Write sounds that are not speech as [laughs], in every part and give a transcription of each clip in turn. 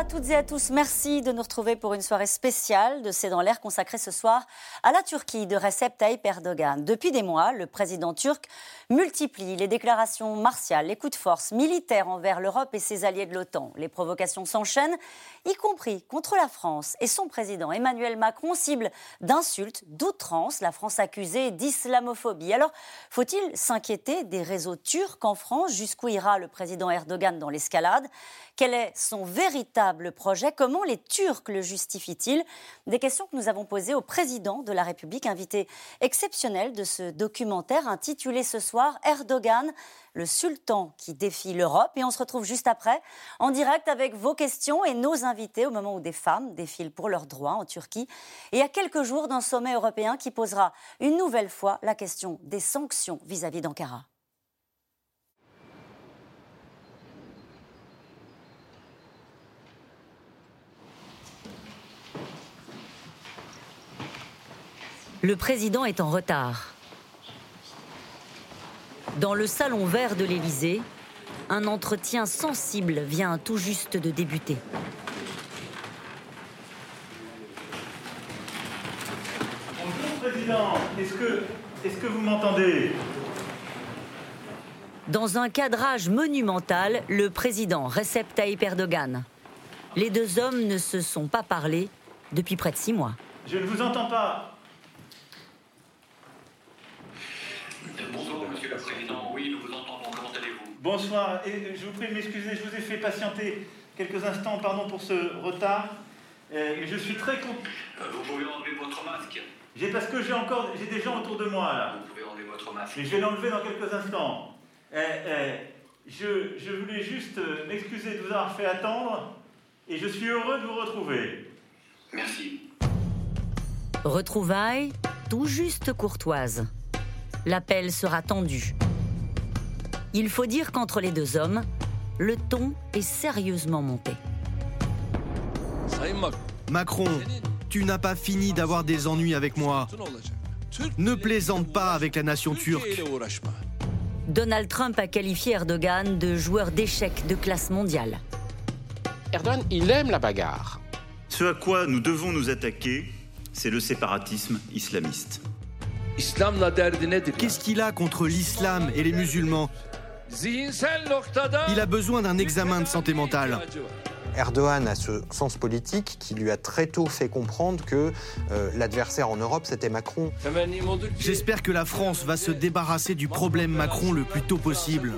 à toutes et à tous. Merci de nous retrouver pour une soirée spéciale de C'est dans l'air consacrée ce soir à la Turquie de Recep Tayyip Erdogan. Depuis des mois, le président turc multiplie les déclarations martiales, les coups de force militaires envers l'Europe et ses alliés de l'OTAN. Les provocations s'enchaînent, y compris contre la France et son président Emmanuel Macron cible d'insultes, d'outrances, la France accusée d'islamophobie. Alors, faut-il s'inquiéter des réseaux turcs en France? Jusqu'où ira le président Erdogan dans l'escalade? Quel est son véritable projet? Comment les Turcs le justifient-ils? Des questions que nous avons posées au président de la République, invité exceptionnel de ce documentaire intitulé ce soir Erdogan, le sultan qui défie l'Europe. Et on se retrouve juste après, en direct avec vos questions et nos invités au moment où des femmes défilent pour leurs droits en Turquie. Et à quelques jours d'un sommet européen qui posera une nouvelle fois la question des sanctions vis-à-vis d'Ankara. Le président est en retard. Dans le salon vert de l'Élysée, un entretien sensible vient tout juste de débuter. Bonjour Président, est-ce que, est que vous m'entendez? Dans un cadrage monumental, le président Recep Tayyip Erdogan. Les deux hommes ne se sont pas parlé depuis près de six mois. Je ne vous entends pas. Bonsoir, et je vous prie de m'excuser, je vous ai fait patienter quelques instants, pardon pour ce retard. Euh, je suis très content. Euh, vous pouvez enlever votre masque. J'ai parce que j'ai encore j'ai des gens autour de moi là. Vous pouvez enlever votre masque. Et je vais l'enlever dans quelques instants. Euh, je, je, voulais juste m'excuser de vous avoir fait attendre et je suis heureux de vous retrouver. Merci. Retrouvailles tout juste courtoise. L'appel sera tendu. Il faut dire qu'entre les deux hommes, le ton est sérieusement monté. Macron, tu n'as pas fini d'avoir des ennuis avec moi. Ne plaisante pas avec la nation turque. Donald Trump a qualifié Erdogan de joueur d'échecs de classe mondiale. Erdogan, il aime la bagarre. Ce à quoi nous devons nous attaquer, c'est le séparatisme islamiste. Qu'est-ce qu'il a contre l'islam et les musulmans? Il a besoin d'un examen de santé mentale. Erdogan a ce sens politique qui lui a très tôt fait comprendre que euh, l'adversaire en Europe, c'était Macron. J'espère que la France va se débarrasser du problème Macron le plus tôt possible.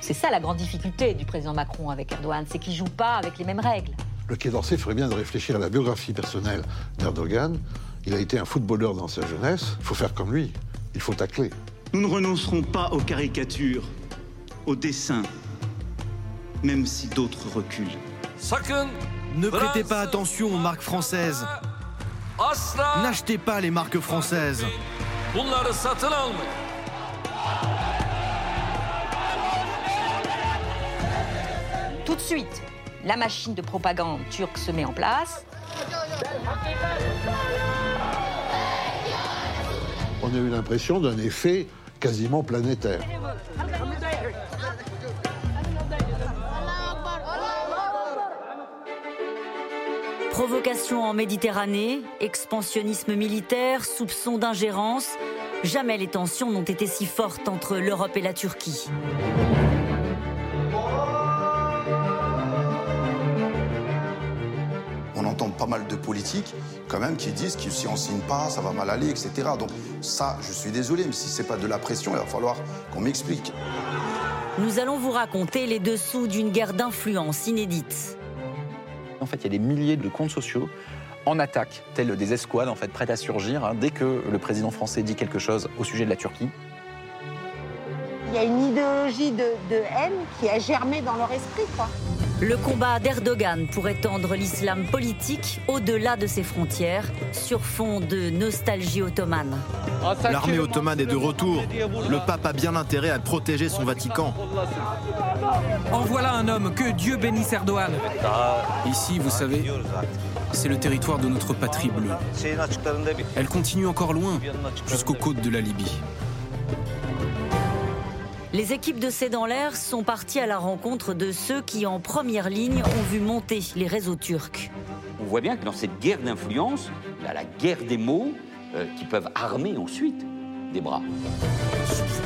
C'est ça la grande difficulté du président Macron avec Erdogan, c'est qu'il joue pas avec les mêmes règles. Le Quai d'Orsay ferait bien de réfléchir à la biographie personnelle d'Erdogan. Il a été un footballeur dans sa jeunesse, il faut faire comme lui, il faut tacler. Nous ne renoncerons pas aux caricatures au dessin, même si d'autres reculent. Ne prêtez pas attention aux marques françaises. N'achetez pas les marques françaises. Tout de suite, la machine de propagande turque se met en place. On a eu l'impression d'un effet quasiment planétaire. Provocation en Méditerranée, expansionnisme militaire, soupçon d'ingérence. Jamais les tensions n'ont été si fortes entre l'Europe et la Turquie. Mal de politiques quand même qui disent que si on signe pas, ça va mal aller, etc. Donc ça, je suis désolé, mais si c'est pas de la pression, il va falloir qu'on m'explique. Nous allons vous raconter les dessous d'une guerre d'influence inédite. En fait, il y a des milliers de comptes sociaux en attaque, tels des escouades en fait prêtes à surgir hein, dès que le président français dit quelque chose au sujet de la Turquie. Il y a une idéologie de, haine qui a germé dans leur esprit, quoi. Le combat d'Erdogan pour étendre l'islam politique au-delà de ses frontières sur fond de nostalgie ottomane. L'armée ottomane est de retour. Le pape a bien intérêt à protéger son Vatican. En voilà un homme, que Dieu bénisse Erdogan. Ici, vous savez, c'est le territoire de notre patrie bleue. Elle continue encore loin, jusqu'aux côtes de la Libye. Les équipes de C'est dans l'air sont parties à la rencontre de ceux qui, en première ligne, ont vu monter les réseaux turcs. On voit bien que dans cette guerre d'influence, il y a la guerre des mots euh, qui peuvent armer ensuite des bras.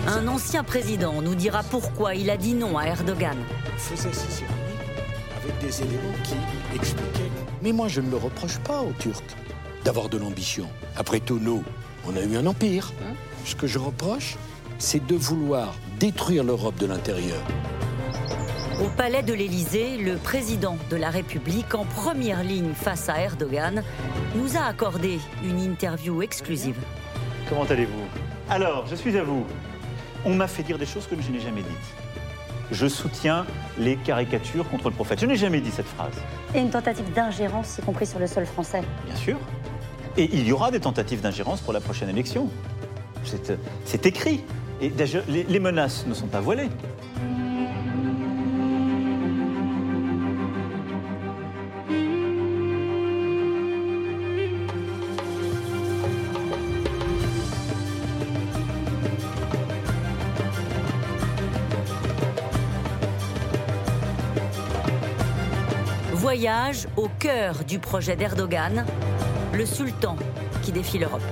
Un ancien président nous dira pourquoi il a dit non à Erdogan. faisait ses avec des éléments qui expliquaient. Mais moi, je ne le reproche pas aux Turcs d'avoir de l'ambition. Après tout, nous, on a eu un empire. Ce que je reproche, c'est de vouloir détruire l'Europe de l'intérieur. Au palais de l'Élysée, le président de la République, en première ligne face à Erdogan, nous a accordé une interview exclusive. Comment allez-vous? Alors, je suis à vous. On m'a fait dire des choses que je n'ai jamais dites. Je soutiens les caricatures contre le prophète. Je n'ai jamais dit cette phrase. Et une tentative d'ingérence, y compris sur le sol français. Bien sûr. Et il y aura des tentatives d'ingérence pour la prochaine élection. C'est écrit. Et d'ailleurs, les, les menaces ne sont pas voilées. Voyage au cœur du projet d'Erdogan, le sultan qui défie l'Europe.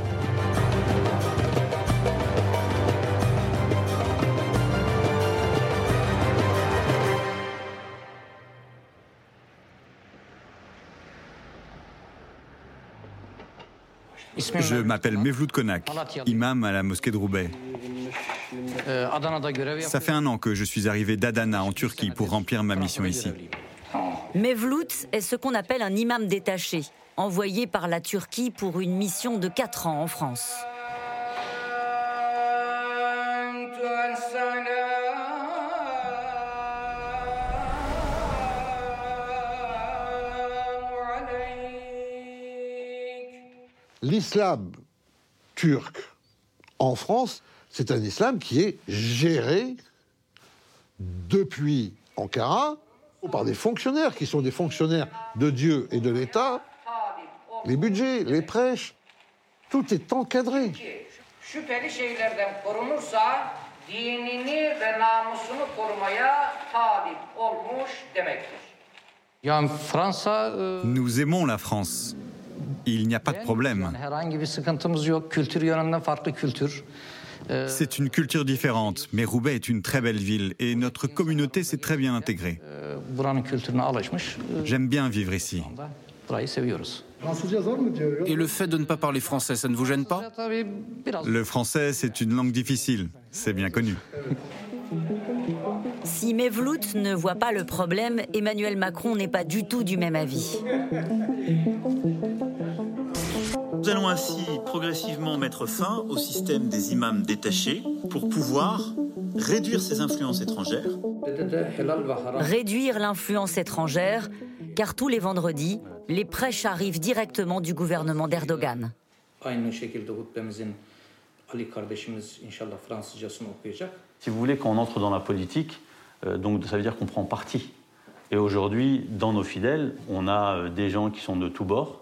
Je m'appelle Mevlut Konak, imam à la mosquée de Roubaix. Ça fait un an que je suis arrivé d'Adana en Turquie pour remplir ma mission ici. Mevlut est ce qu'on appelle un imam détaché, envoyé par la Turquie pour une mission de 4 ans en France. L'islam turc en France, c'est un islam qui est géré depuis Ankara par des fonctionnaires qui sont des fonctionnaires de Dieu et de l'État. Les budgets, les prêches, tout est encadré. e, Nous aimons la France. Il n'y a pas de problème. C'est une culture différente, mais Roubaix est une très belle ville et notre communauté s'est très bien intégrée. e, alışmış. E, J'aime bien vivre ici. Et le fait de ne pas parler français, ça ne vous gêne pas? Le français, c'est une langue difficile, c'est bien connu. Si Mevlut ne voit pas le problème, Emmanuel Macron n'est pas du tout du même avis. Nous allons ainsi progressivement mettre fin au système des imams détachés pour pouvoir réduire ces influences étrangères. Réduire l'influence étrangère, car tous les vendredis, les prêches arrivent directement du gouvernement d'Erdogan. Si vous voulez, quand on entre dans la politique, donc ça veut dire qu'on prend parti. Et aujourd'hui, dans nos fidèles, on a euh, des gens qui sont de tous bords,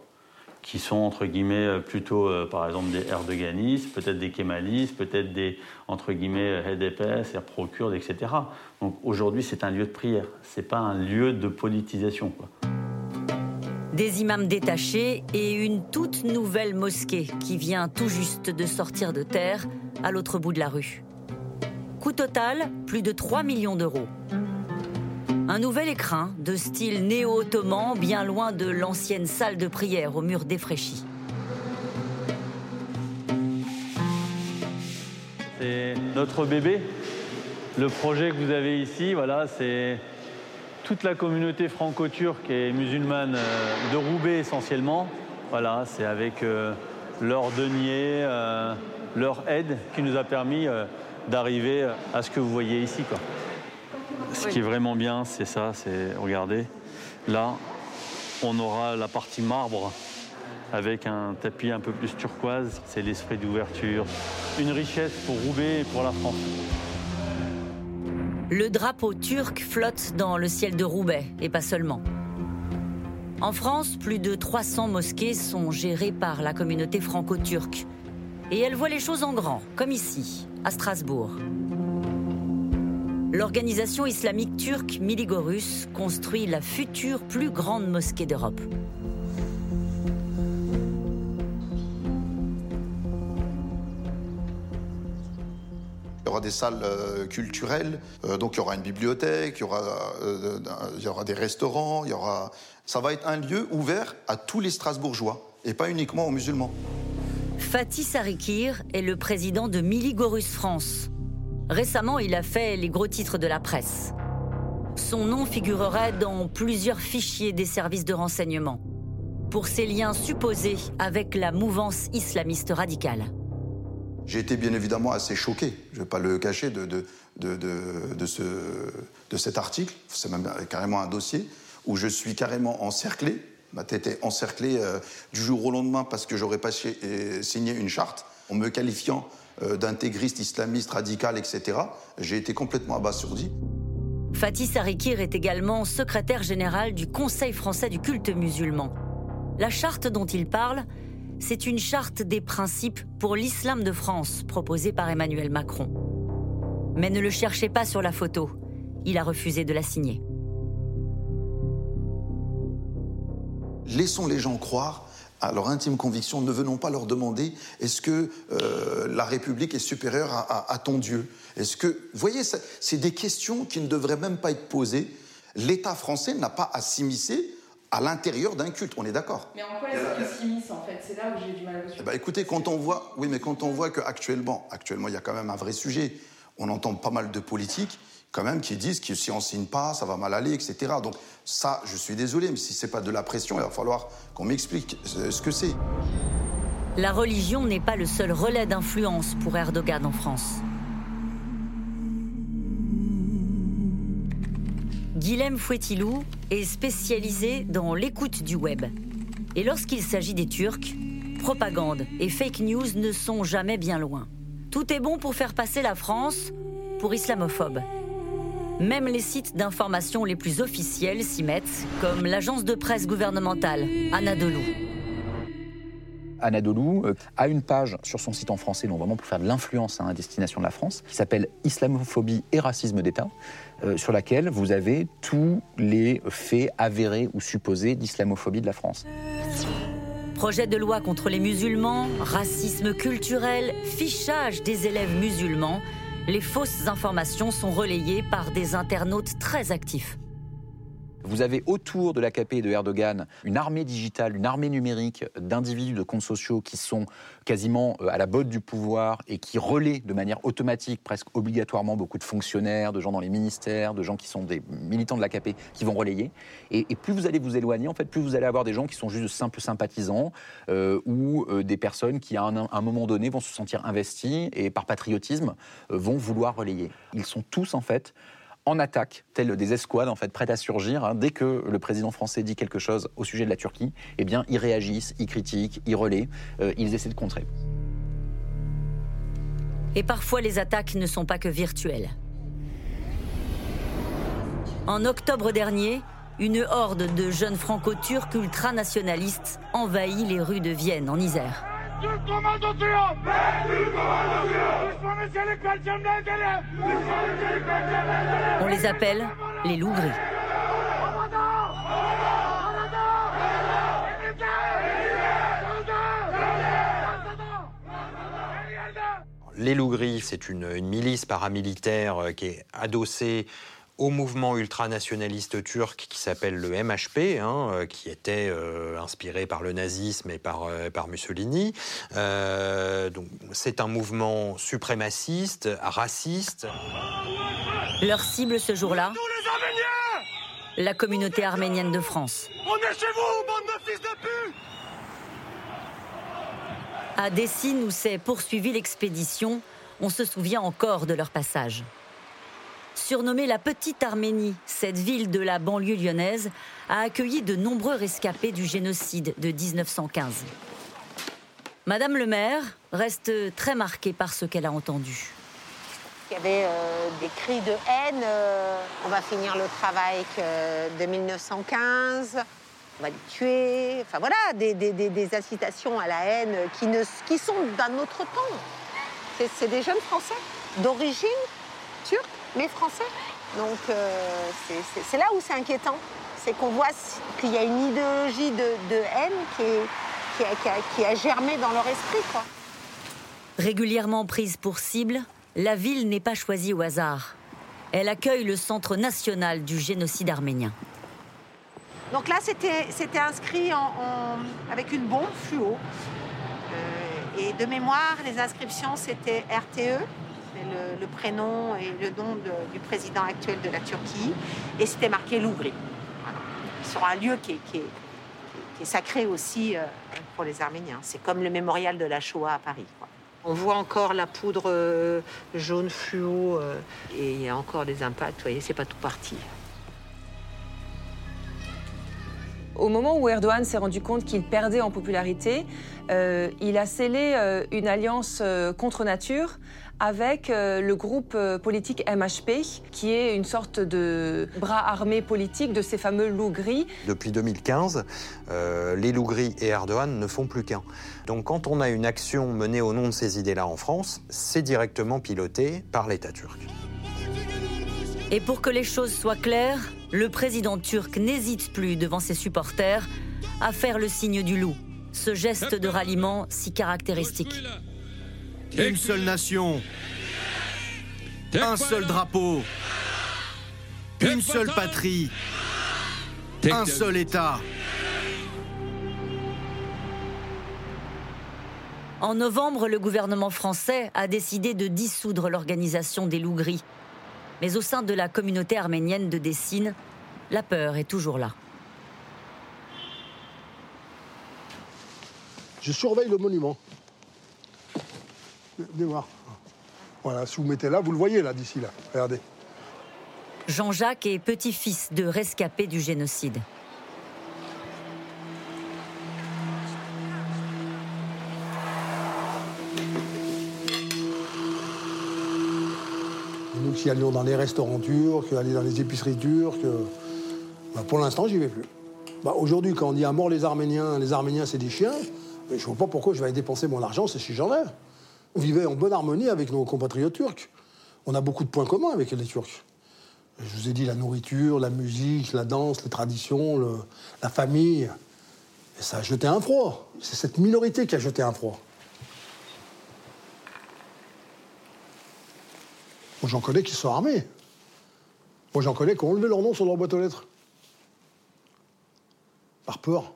qui sont entre guillemets euh, plutôt, euh, par exemple, des erdoganistes, peut-être des kémalistes, peut-être des entre guillemets euh, HDP, Air Pro-Kurdes, etc. Donc aujourd'hui, c'est un lieu de prière. C'est pas un lieu de politisation. Des imams détachés et une toute nouvelle mosquée qui vient tout juste de sortir de terre à l'autre bout de la rue. Total, plus de 3 millions d'euros. Un nouvel écrin de style néo-ottoman, bien loin de l'ancienne salle de prière aux murs défraîchis. C'est notre bébé. Le projet que vous avez ici, voilà, c'est toute la communauté franco-turque et musulmane euh, de Roubaix essentiellement. Voilà, c'est avec euh, leur denier, euh, leur aide qui nous a permis d'arriver à ce que vous voyez ici. Quoi. Ce qui est vraiment bien, c'est ça, c'est, regardez, là, on aura la partie marbre avec un tapis un peu plus turquoise. C'est l'esprit d'ouverture, une richesse pour Roubaix et pour la France. Le drapeau turc flotte dans le ciel de Roubaix, et pas seulement. En France, plus de 300 mosquées sont gérées par la communauté franco-turque. Et elles voient les choses en grand, comme ici, à Strasbourg. L'organisation islamique turque Miligorus construit la future plus grande mosquée d'Europe. Il y aura des salles euh, culturelles, euh, donc il y aura une bibliothèque, il y aura, euh, des restaurants, y aura... ça va être un lieu ouvert à tous les Strasbourgeois et pas uniquement aux musulmans. Fatih Sarikir est le président de Miligorus France. Récemment, il a fait les gros titres de la presse. Son nom figurerait dans plusieurs fichiers des services de renseignement pour ses liens supposés avec la mouvance islamiste radicale. J'ai été bien évidemment assez choqué, je ne vais pas le cacher, de, de, de, de, ce, de cet article. C'est même carrément un dossier où je suis carrément encerclé. Ma tête est encerclée euh, du jour au lendemain parce que j'aurais pas signé une charte en me qualifiant euh, d'intégriste islamiste radical, etc. J'ai été complètement abasourdi. Fatih Sarikir est également secrétaire général du Conseil français du culte musulman. La charte dont il parle c'est une charte des principes pour l'islam de France proposée par Emmanuel Macron. Mais ne le cherchez pas sur la photo. Il a refusé de la signer. Laissons les gens croire à leur intime conviction. Ne venons pas leur demander est-ce que euh, la République est supérieure à, à ton Dieu? Est-ce que. Vous voyez, c'est des questions qui ne devraient même pas être posées. L'État français n'a pas à s'immiscer à l'intérieur d'un culte, on est d'accord. Mais en quoi est-ce qu'il s'immisce en fait? C'est là où j'ai du mal à eh ben, Écoutez, quand on voit, oui, mais quand on voit qu'actuellement, actuellement, il y a quand même un vrai sujet. On entend pas mal de politiques quand même qui disent que si on signe pas, ça va mal aller, etc. Donc ça, je suis désolé, mais si c'est pas de la pression, il va falloir qu'on m'explique ce que c'est. La religion n'est pas le seul relais d'influence pour Erdogan en France. Guilhem Fouettilou est spécialisé dans l'écoute du web. Et lorsqu'il s'agit des Turcs, propagande et fake news ne sont jamais bien loin. Tout est bon pour faire passer la France pour islamophobe. Même les sites d'information les plus officiels s'y mettent, comme l'agence de presse gouvernementale Anadolu. Anadolu euh, a une page sur son site en français, donc vraiment pour faire de l'influence à destination de la France, qui s'appelle Islamophobie et racisme d'État, euh, sur laquelle vous avez tous les faits avérés ou supposés d'islamophobie de la France. Projet de loi contre les musulmans, racisme culturel, fichage des élèves musulmans, les fausses informations sont relayées par des internautes très actifs. Vous avez autour de l'AKP et de Erdogan une armée digitale, une armée numérique d'individus de comptes sociaux qui sont quasiment euh, à la botte du pouvoir et qui relaient de manière automatique, presque obligatoirement, beaucoup de fonctionnaires, de gens dans les ministères, de gens qui sont des militants de l'AKP qui vont relayer. Et, plus vous allez vous éloigner, en fait, plus vous allez avoir des gens qui sont juste de simples sympathisants euh, ou euh, des personnes qui, à un, moment donné, vont se sentir investis et par patriotisme vont vouloir relayer. Ils sont tous, en fait, en attaque, telles des escouades en fait prêtes à surgir. Hein. Dès que le président français dit quelque chose au sujet de la Turquie, eh bien ils réagissent, ils critiquent, ils relaient, euh, ils essaient de contrer. Et parfois les attaques ne sont pas que virtuelles. En octobre dernier, une horde de jeunes franco-turcs ultranationalistes envahit les rues de Vienne, en Isère. On les appelle les loups gris. Les loups gris, c'est une, une, milice paramilitaire euh, qui est adossée au mouvement ultranationaliste turc qui s'appelle le MHP, hein, euh, qui était euh, inspiré par le nazisme et par, euh, par Mussolini. donc, c'est un mouvement suprémaciste, raciste. Leur cible ce jour-là La communauté arménienne de France. On est chez vous, bande de fils de pute À Dessine, où s'est poursuivie l'expédition, on se souvient encore de leur passage. Surnommée la Petite Arménie, cette ville de la banlieue lyonnaise a accueilli de nombreux rescapés du génocide de 1915. Madame le maire reste très marquée par ce qu'elle a entendu. Il y avait euh, des cris de haine. Euh, on va finir le travail de 1915. On va les tuer. Enfin voilà, des, incitations à la haine qui, sont d'un autre temps. C'est des jeunes Français d'origine turque mais français. Donc c'est là où c'est inquiétant. C'est qu'on voit qu'il y a une idéologie de, haine qui, qui, a, germé dans leur esprit. Quoi. Régulièrement prise pour cible, la ville n'est pas choisie au hasard. Elle accueille le Centre national du génocide arménien. Donc là, c'était inscrit avec une bombe fluo. Euh, et de mémoire, les inscriptions, c'était RTE, le, le, prénom et le nom du président actuel de la Turquie, et c'était marqué Lougri. Sur un lieu qui est, sacré aussi euh, pour les Arméniens. C'est comme le mémorial de la Shoah à Paris. On voit encore la poudre euh, jaune fluo et il y a encore des impacts. Vous voyez, c'est pas tout parti. Au moment où Erdogan s'est rendu compte qu'il perdait en popularité, euh, il a scellé euh, une alliance euh, contre nature avec le groupe politique MHP, qui est une sorte de bras armé politique de ces fameux loups gris. Depuis 2015, les loups gris et Erdogan ne font plus qu'un. Donc quand on a une action menée au nom de ces idées-là en France, c'est directement piloté par l'État turc. Et pour que les choses soient claires, le président turc n'hésite plus devant ses supporters à faire le signe du loup, ce geste de ralliement si caractéristique. Une seule nation, un seul drapeau, une seule patrie, un seul État. En novembre, le gouvernement français a décidé de dissoudre l'organisation des loups gris mais au sein de la communauté arménienne de Dessine, la peur est toujours là. Je surveille le monument. Venez voir. Voilà, si vous mettez là, vous le voyez là, d'ici là. Regardez. Jean-Jacques est petit-fils de rescapés du génocide. nous qui allions dans les restaurants turcs, aller dans les épiceries turques, bah, pour l'instant, j'y vais plus. Bah, Aujourd'hui, quand on dit à mort les Arméniens, les Arméniens, c'est des chiens, mais je ne vois pas pourquoi je vais dépenser mon argent c'est si j'en ai. On vivait en bonne harmonie avec nos compatriotes turcs. On a beaucoup de points communs avec les Turcs. Je vous ai dit la nourriture, la musique, la danse, les traditions, la famille. Et ça a jeté un froid. C'est cette minorité qui a jeté un froid. Moi, j'en connais qui sont armés. Moi, j'en connais qui ont enlevé leur nom sur leur boîte aux lettres. Par peur.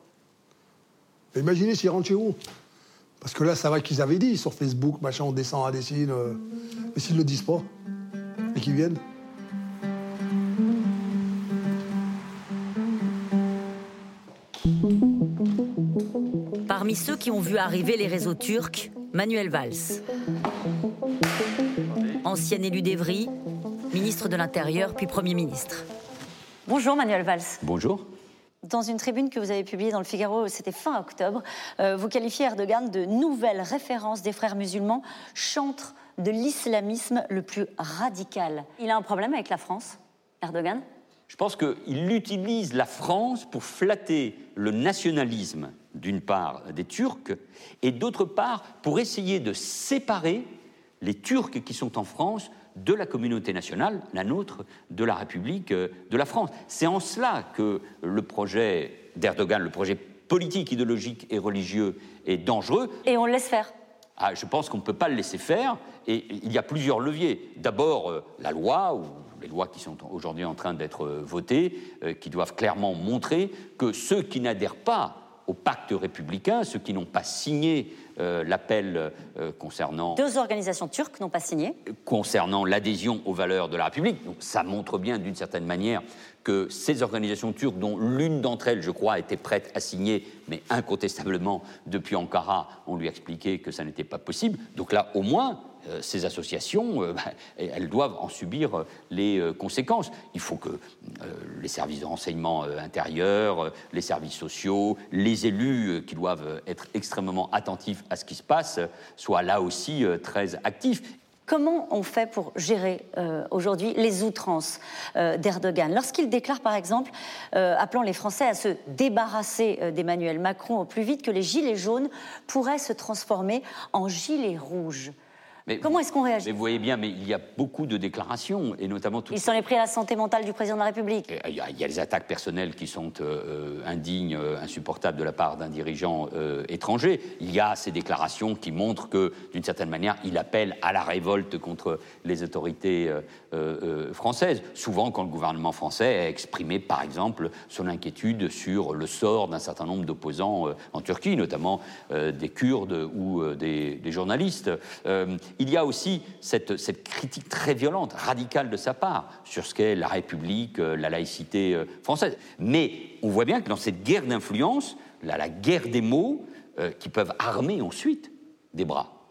imaginez s'ils rentrent chez vous. Parce que là, ça va qu'ils avaient dit sur Facebook, machin, on descend à Dessine. Euh, mais s'ils ne le disent pas, et qu'ils viennent. Parmi ceux qui ont vu arriver les réseaux turcs, Manuel Valls ancien élu d'Evry, ministre de l'Intérieur puis Premier ministre. Bonjour Manuel Valls. Bonjour. Dans une tribune que vous avez publiée dans le Figaro, c'était fin octobre, euh, vous qualifiez Erdogan de nouvelle référence des frères musulmans, chantre de l'islamisme le plus radical. Il a un problème avec la France, Erdogan? Je pense qu'il utilise la France pour flatter le nationalisme, d'une part, des Turcs, et d'autre part, pour essayer de séparer les Turcs qui sont en France de la communauté nationale, la nôtre, de la République euh, de la France. C'est en cela que le projet d'Erdogan, le projet politique, idéologique et religieux est dangereux. Et on le laisse faire ah, Je pense qu'on ne peut pas le laisser faire. Et il y a plusieurs leviers. D'abord, euh, la loi, ou les lois qui sont aujourd'hui en train d'être euh, votées, qui doivent clairement montrer que ceux qui n'adhèrent pas au pacte républicain, ceux qui n'ont pas signé euh, l'appel euh, concernant... Deux organisations turques n'ont pas signé. Concernant l'adhésion aux valeurs de la République. Donc ça montre bien d'une certaine manière que ces organisations turques, dont l'une d'entre elles, je crois, était prête à signer, mais incontestablement, depuis Ankara, on lui a expliqué que ça n'était pas possible. Donc là, au moins, ces associations, euh, bah, elles doivent en subir euh, les conséquences. Il faut que les services de renseignement intérieur, les services sociaux, les élus qui doivent être extrêmement attentifs à ce qui se passe, soient là aussi très actifs. Comment on fait pour gérer aujourd'hui les outrances d'Erdogan? Lorsqu'il déclare par exemple, appelant les Français à se débarrasser d'Emmanuel Macron au plus vite que les gilets jaunes pourraient se transformer en gilets rouges, Mais, Comment est-ce qu'on réagit mais vous voyez bien, mais il y a beaucoup de déclarations, et notamment toutes Il s'en est pris à la santé mentale du président de la République. Et Il y, a, il y a les attaques personnelles qui sont euh, euh, indignes, euh, insupportables de la part d'un dirigeant euh, étranger. Il y a ces déclarations qui montrent que, d'une certaine manière, il appelle à la révolte contre les autorités euh, euh, françaises. Souvent, quand le gouvernement français a exprimé, par exemple, son inquiétude sur le sort d'un certain nombre d'opposants euh, en Turquie, notamment euh, des Kurdes ou euh, des, des journalistes. Il y a aussi cette, critique très violente, radicale de sa part, sur ce qu'est la République, euh, la laïcité euh, française. Mais on voit bien que dans cette guerre d'influence, la, la guerre des mots, euh, qui peuvent armer ensuite des bras.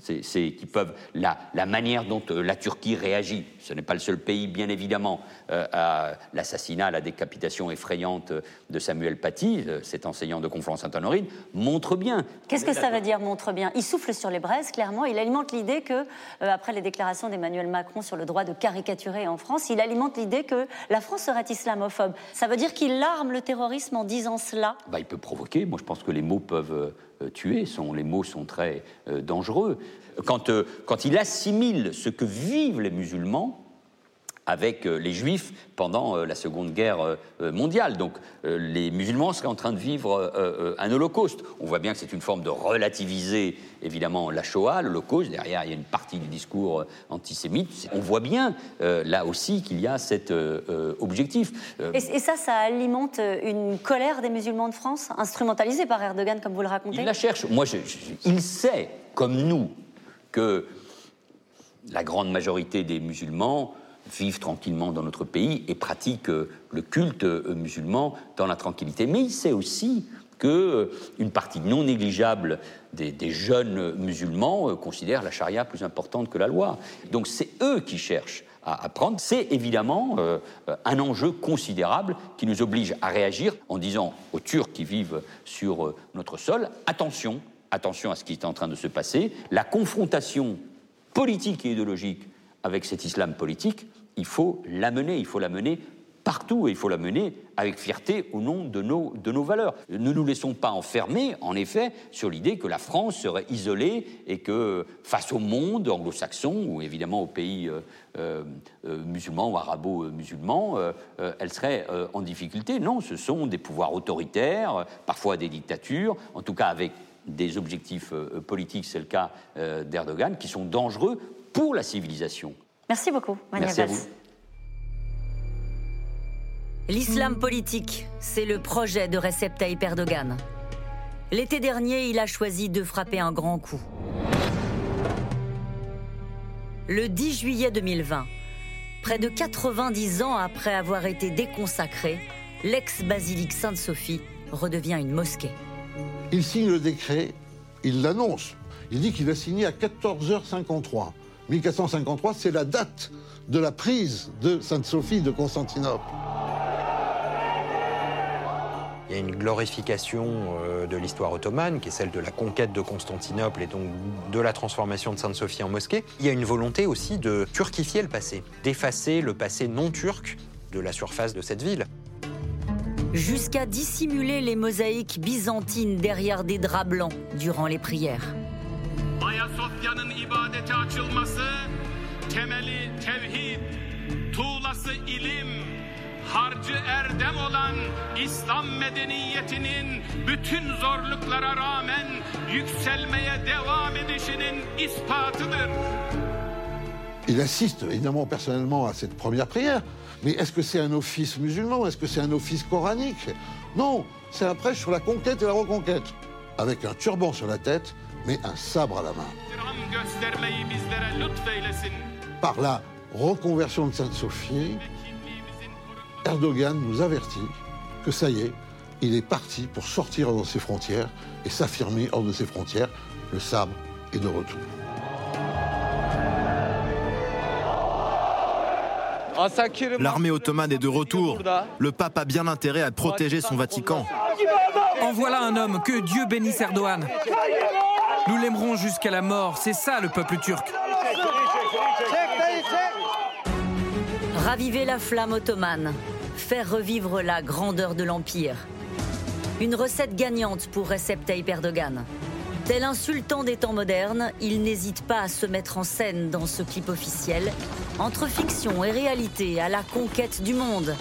C'est, qui peuvent la, la manière dont euh, la Turquie réagit. Ce n'est pas le seul pays, bien évidemment, euh, à l'assassinat, à la décapitation effrayante de Samuel Paty, euh, cet enseignant de Conflans-Sainte-Honorine, montre bien. Qu'est-ce que ça veut dire, montre bien? Il souffle sur les braises, clairement. Il alimente l'idée que, euh, après les déclarations d'Emmanuel Macron sur le droit de caricaturer en France, il alimente l'idée que la France serait islamophobe. Ça veut dire qu'il arme le terrorisme en disant cela? Bah, il peut provoquer. Moi, je pense que les mots peuvent euh, euh, tuer. Sont, les mots sont très euh, dangereux. Euh, quand il assimile ce que vivent les musulmans avec euh, les juifs pendant euh, la Seconde Guerre euh, mondiale. Donc les musulmans seraient en train de vivre un holocauste. On voit bien que c'est une forme de relativiser évidemment la Shoah, l'holocauste. Derrière, il y a une partie du discours antisémite. On voit bien là aussi qu'il y a cet objectif. Et, et ça, ça alimente une colère des musulmans de France, instrumentalisée par Erdogan, comme vous le racontez Il la cherche. Moi, je- je- il sait, comme nous, que la grande majorité des musulmans vivent tranquillement dans notre pays et pratiquent euh, le culte euh, musulman dans la tranquillité. Mais il sait aussi que euh, une partie non négligeable des, jeunes musulmans considère la charia plus importante que la loi. Donc c'est eux qui cherchent à, à prendre. C'est évidemment un enjeu considérable qui nous oblige à réagir en disant aux Turcs qui vivent sur notre sol attention, attention à ce qui est en train de se passer. La confrontation politique et idéologique avec cet islam politique, il faut l'amener, il faut l'amener partout et il faut l'amener avec fierté au nom de nos, de nos valeurs. Ne nous laissons pas enfermer, en effet, sur l'idée que la France serait isolée et que face au monde anglo-saxon ou évidemment aux pays euh, euh, euh, musulmans ou arabo-musulmans, elle serait en difficulté. Non, ce sont des pouvoirs autoritaires, parfois des dictatures, en tout cas avec des objectifs politiques, c'est le cas d'Erdogan, qui sont dangereux pour la civilisation. Merci beaucoup, Mania Merci à Valls. vous. L'islam politique, c'est le projet de Recep Tayyip Erdogan. L'été dernier, il a choisi de frapper un grand coup. Le 10 juillet 2020, près de 90 ans après avoir été déconsacré, l'ex-basilique Sainte-Sophie redevient une mosquée. Il signe le décret, il l'annonce. Il dit qu'il a signé à 14h53. 1453, c'est la date de la prise de Sainte-Sophie de Constantinople. Il y a une glorification euh, de l'histoire ottomane, qui est celle de la conquête de Constantinople et donc de la transformation de Sainte-Sophie en mosquée. Il y a une volonté aussi de turquifier le passé, d'effacer le passé non turc de la surface de cette ville. Jusqu'à dissimuler les mosaïques byzantines derrière des draps blancs durant les prières. Il assiste évidemment personnellement à cette première prière, mais est-ce que c'est un office musulman Est-ce que c'est un office coranique? Non, c'est un prêche sur la conquête et la reconquête, avec un turban sur la tête, mais un sabre à la main. Par la reconversion de Sainte-Sophie, Erdogan nous avertit que ça y est, il est parti pour sortir de ses frontières et s'affirmer hors de ses frontières. Le sabre est de retour. L'armée ottomane est de retour. Le pape a bien intérêt à protéger son Vatican. En voilà un homme, que Dieu bénisse Erdogan. Nous l'aimerons jusqu'à la mort, c'est ça le peuple turc. Raviver la flamme ottomane, faire revivre la grandeur de l'Empire. Une recette gagnante pour Recep Tayyip Erdogan. Tel un sultan des temps modernes, il n'hésite pas à se mettre en scène dans ce clip officiel, entre fiction et réalité à la conquête du monde.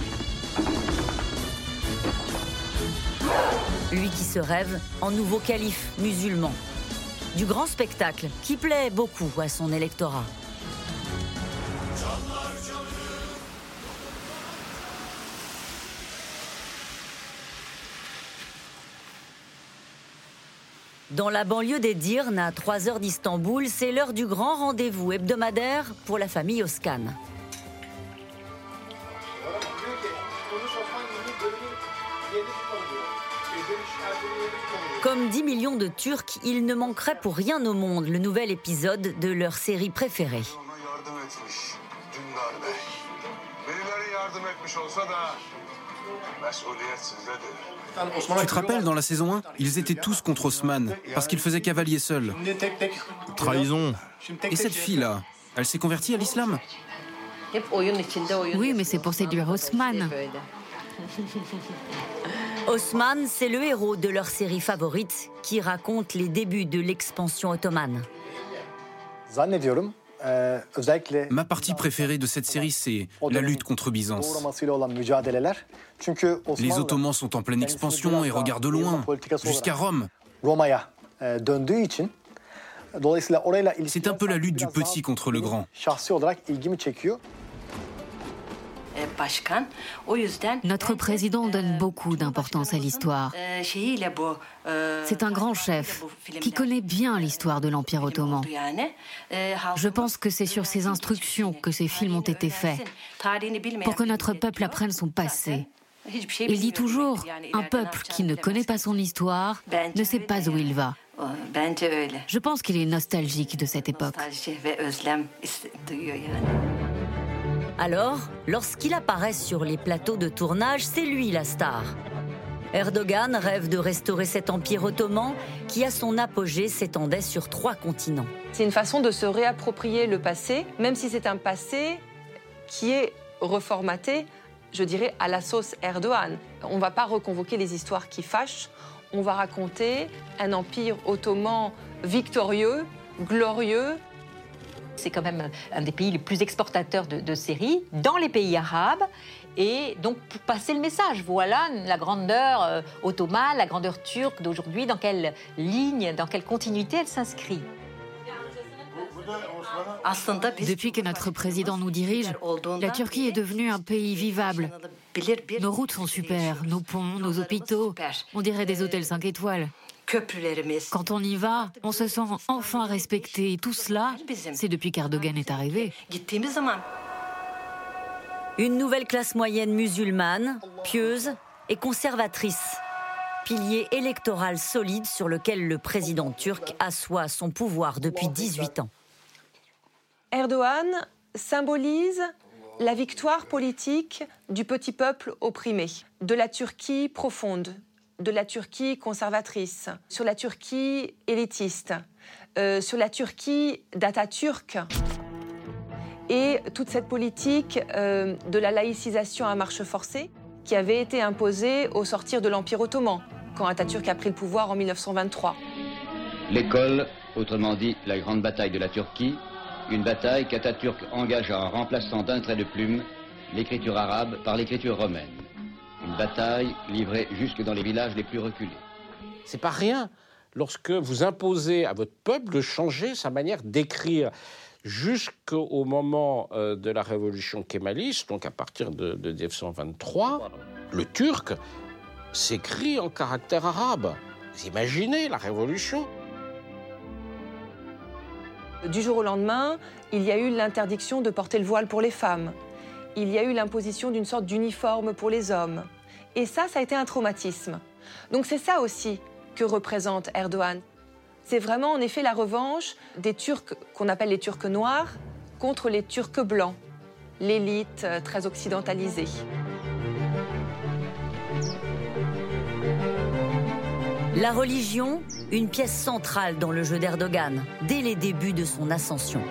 Lui qui se rêve en nouveau calife musulman. Du grand spectacle qui plaît beaucoup à son électorat. Dans la banlieue d'Edirne, à 3 heures d'Istanbul, c'est l'heure du grand rendez-vous hebdomadaire pour la famille Oskan. Comme 10 millions de Turcs, il ne manquerait pour rien au monde le nouvel épisode de leur série préférée. Tu te rappelles, dans la saison 1, ils étaient tous contre Osman, parce qu'il faisait cavalier seul. Trahison. Et cette fille-là, elle s'est convertie à l'islam Oui, mais c'est pour séduire Osman. [laughs] Osman, c'est le héros de leur série favorite qui raconte les débuts de l'expansion ottomane. Özellikle Ma partie préférée de cette série, c'est la lutte contre Byzance. Les Ottomans sont en pleine expansion et regardent de loin, jusqu'à Rome. Orayla C'est un peu la lutte du petit contre le grand. Notre président donne beaucoup d'importance à l'histoire. C'est un grand chef qui connaît bien l'histoire de l'Empire ottoman. Je pense que c'est sur ses instructions que ces films ont été faits, pour que notre peuple apprenne son passé. Il dit toujours, un peuple qui ne connaît pas son histoire ne sait pas où il va. Je pense qu'il est nostalgique de cette époque. Alors, lorsqu'il apparaît sur les plateaux de tournage, c'est lui la star. Erdogan rêve de restaurer cet empire ottoman qui, à son apogée, s'étendait sur trois continents. C'est une façon de se réapproprier le passé, même si c'est un passé qui est reformaté, je dirais, à la sauce Erdogan. On ne va pas reconvoquer les histoires qui fâchent, on va raconter un empire ottoman victorieux, glorieux, C'est quand même un des pays les plus exportateurs de, séries dans les pays arabes. Et donc, pour passer le message, voilà la grandeur euh, ottomane, la grandeur turque d'aujourd'hui, dans quelle ligne, dans quelle continuité elle s'inscrit? Depuis que notre président nous dirige, la Turquie est devenue un pays vivable. Nos routes sont super, nos ponts, nos hôpitaux, on dirait des hôtels 5 étoiles. Quand on y va, on se sent enfin respecté. Et tout cela, c'est depuis qu'Erdogan est arrivé. Une nouvelle classe moyenne musulmane, pieuse et conservatrice. Pilier électoral solide sur lequel le président turc assoit son pouvoir depuis 18 ans. Erdogan symbolise la victoire politique du petit peuple opprimé, de la Turquie profonde, de la Turquie conservatrice, sur la Turquie élitiste, euh, sur la Turquie d'Atatürk. Et toute cette politique euh, de la laïcisation à marche forcée qui avait été imposée au sortir de l'Empire ottoman, quand Atatürk a pris le pouvoir en 1923. L'école, autrement dit la grande bataille de la Turquie, une bataille qu'Atatürk engagea en remplaçant d'un trait de plume l'écriture arabe par l'écriture romaine. Une bataille livrée jusque dans les villages les plus reculés. C'est pas rien lorsque vous imposez à votre peuple de changer sa manière d'écrire jusqu'au moment euh, de la révolution kémaliste, donc à partir de, de 1923, le turc s'écrit en caractère arabe. Vous imaginez la révolution Du jour au lendemain, il y a eu l'interdiction de porter le voile pour les femmes. Il y a eu l'imposition d'une sorte d'uniforme pour les hommes. Et ça, ça a été un traumatisme. Donc c'est ça aussi que représente Erdogan. C'est vraiment en effet la revanche des Turcs qu'on appelle les Turcs noirs contre les Turcs blancs, l'élite euh, très occidentalisée. La religion, une pièce centrale dans le jeu d'Erdogan, dès les débuts de son ascension.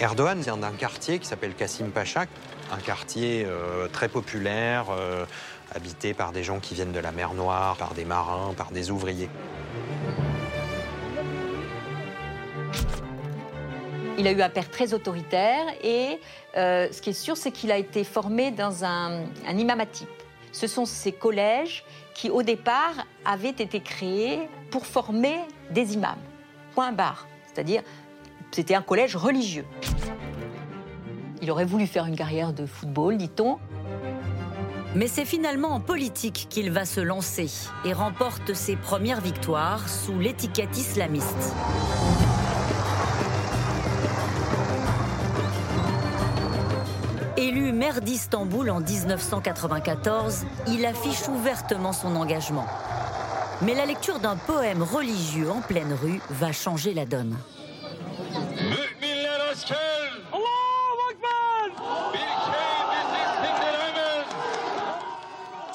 Erdogan vient d'un quartier qui s'appelle Kassim Pacha. un quartier euh, très populaire, euh, habité par des gens qui viennent de la mer Noire, par des marins, par des ouvriers. Il a eu un père très autoritaire et euh, ce qui est sûr, c'est qu'il a été formé dans un, un. Ce sont ces collèges qui, au départ, avaient été créés pour former des imams. Point barre. C'est-à-dire, c'était un collège religieux. Il aurait voulu faire une carrière de football, dit-on. Mais c'est finalement en politique qu'il va se lancer et remporte ses premières victoires sous l'étiquette islamiste. Élu maire d'Istanbul en 1994, il affiche ouvertement son engagement. Mais la lecture d'un poème religieux en pleine rue va changer la donne. Allahu!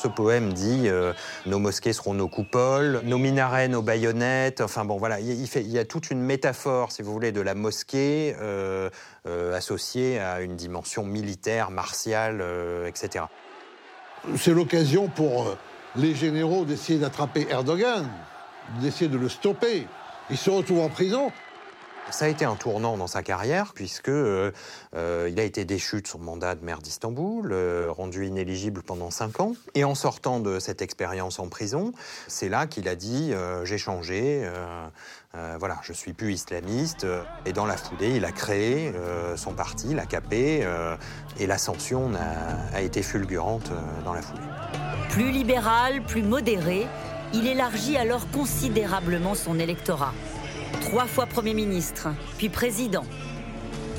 Ce poème dit euh, nos mosquées seront nos coupoles, nos minarets, nos baïonnettes. Enfin bon, voilà, il, il fait, il y a toute une métaphore, si vous voulez, de la mosquée euh, euh, associée à une dimension militaire, martiale, euh, etc. C'est l'occasion pour les généraux d'essayer d'attraper Erdogan, d'essayer de le stopper. Il se retrouve en prison. Ça a été un tournant dans sa carrière, puisque euh, euh, il a été déchu de son mandat de maire d'Istanbul, euh, rendu inéligible pendant cinq ans. Et en sortant de cette expérience en prison, c'est là qu'il a dit j'ai changé. voilà, je suis plus islamiste. Et dans la foulée, il a créé son parti, l'AKP, euh, et l'ascension a, a été fulgurante dans la foulée. Plus libéral, plus modéré, il élargit alors considérablement son électorat. Trois fois Premier ministre, puis président.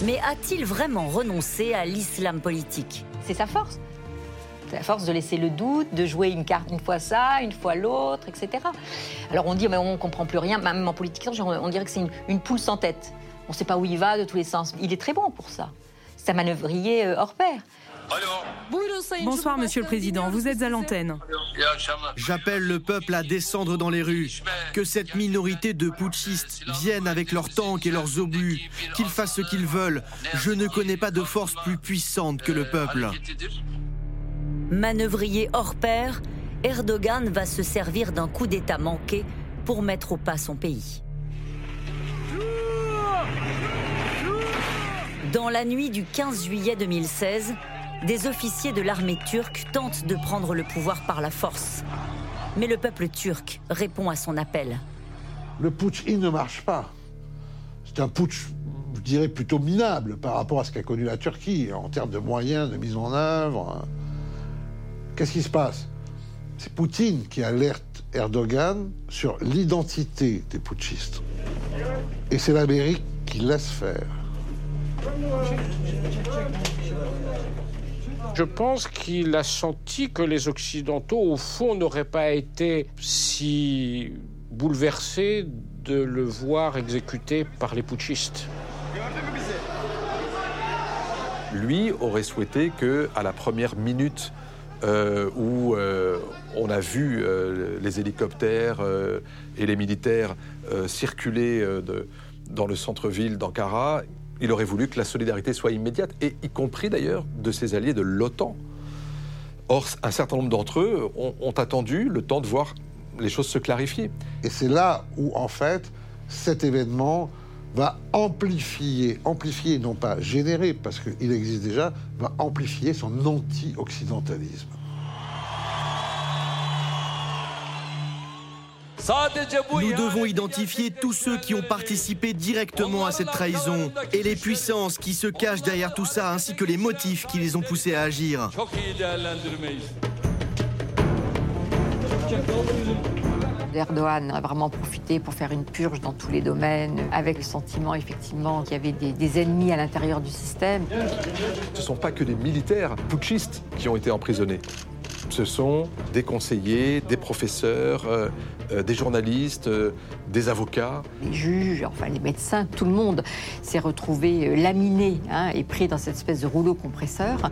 Mais a-t-il vraiment renoncé à l'islam politique? C'est sa force. C'est la force de laisser le doute, de jouer une carte une fois ça, une fois l'autre, etc. Alors on dit, mais on ne comprend plus rien, même en politique, on dirait que c'est une, une poule sans tête. On ne sait pas où il va de tous les sens. Il est très bon pour ça. C'est un manœuvrier euh, hors pair. Bonsoir, Monsieur le Président. Vous êtes à l'antenne. J'appelle le peuple à descendre dans les rues, que cette minorité de putschistes viennent avec leurs tanks et leurs obus, qu'ils fassent ce qu'ils veulent. Je ne connais pas de force plus puissante que le peuple. Manœuvrier hors pair, Erdogan va se servir d'un coup d'État manqué pour mettre au pas son pays. Dans la nuit du 15 juillet 2016, des officiers de l'armée turque tentent de prendre le pouvoir par la force. Mais le peuple turc répond à son appel. Le putsch, il ne marche pas. C'est un putsch, je dirais, plutôt minable par rapport à ce qu'a connu la Turquie en termes de moyens, de mise en œuvre. Qu'est-ce qui se passe? C'est Poutine qui alerte Erdogan sur l'identité des putschistes. Et c'est l'Amérique qui laisse faire. Je pense qu'il a senti que les Occidentaux, au fond, n'auraient pas été si bouleversés de le voir exécuté par les putschistes. Lui aurait souhaité que, à la première minute euh, où euh, on a vu euh, les hélicoptères et les militaires circuler dans le centre-ville d'Ankara, il aurait voulu que la solidarité soit immédiate, et y compris d'ailleurs de ses alliés de l'OTAN. Or, un certain nombre d'entre eux ont, ont attendu le temps de voir les choses se clarifier. Et c'est là où, en fait, cet événement va amplifier, amplifier, non pas générer, parce qu'il existe déjà, va amplifier son anti-occidentalisme. Nous devons identifier tous ceux qui ont participé directement à cette trahison et les puissances qui se cachent derrière tout ça, ainsi que les motifs qui les ont poussés à agir. Erdogan a vraiment profité pour faire une purge dans tous les domaines, avec le sentiment effectivement qu'il y avait des, des ennemis à l'intérieur du système. Ce ne sont pas que des militaires putschistes qui ont été emprisonnés. Ce sont des conseillers, des professeurs, euh, euh, des journalistes, euh, des avocats. Les juges, enfin les médecins, tout le monde s'est retrouvé laminé hein, et pris dans cette espèce de rouleau compresseur.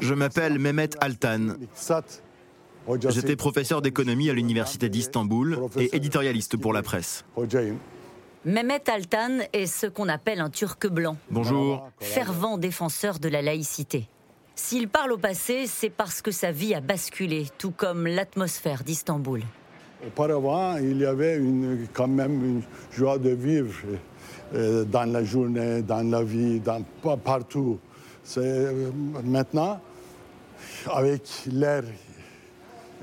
Je m'appelle Mehmet Altan. J'étais professeur d'économie à l'université d'Istanbul et éditorialiste pour la presse. Mehmet Altan est ce qu'on appelle un turc blanc. Bonjour. Fervent défenseur de la laïcité. S'il parle au passé, c'est parce que sa vie a basculé, tout comme l'atmosphère d'Istanbul. Auparavant, il y avait une, quand même une joie de vivre euh, dans la journée, dans la vie, dans, partout. Euh, maintenant, avec l'ère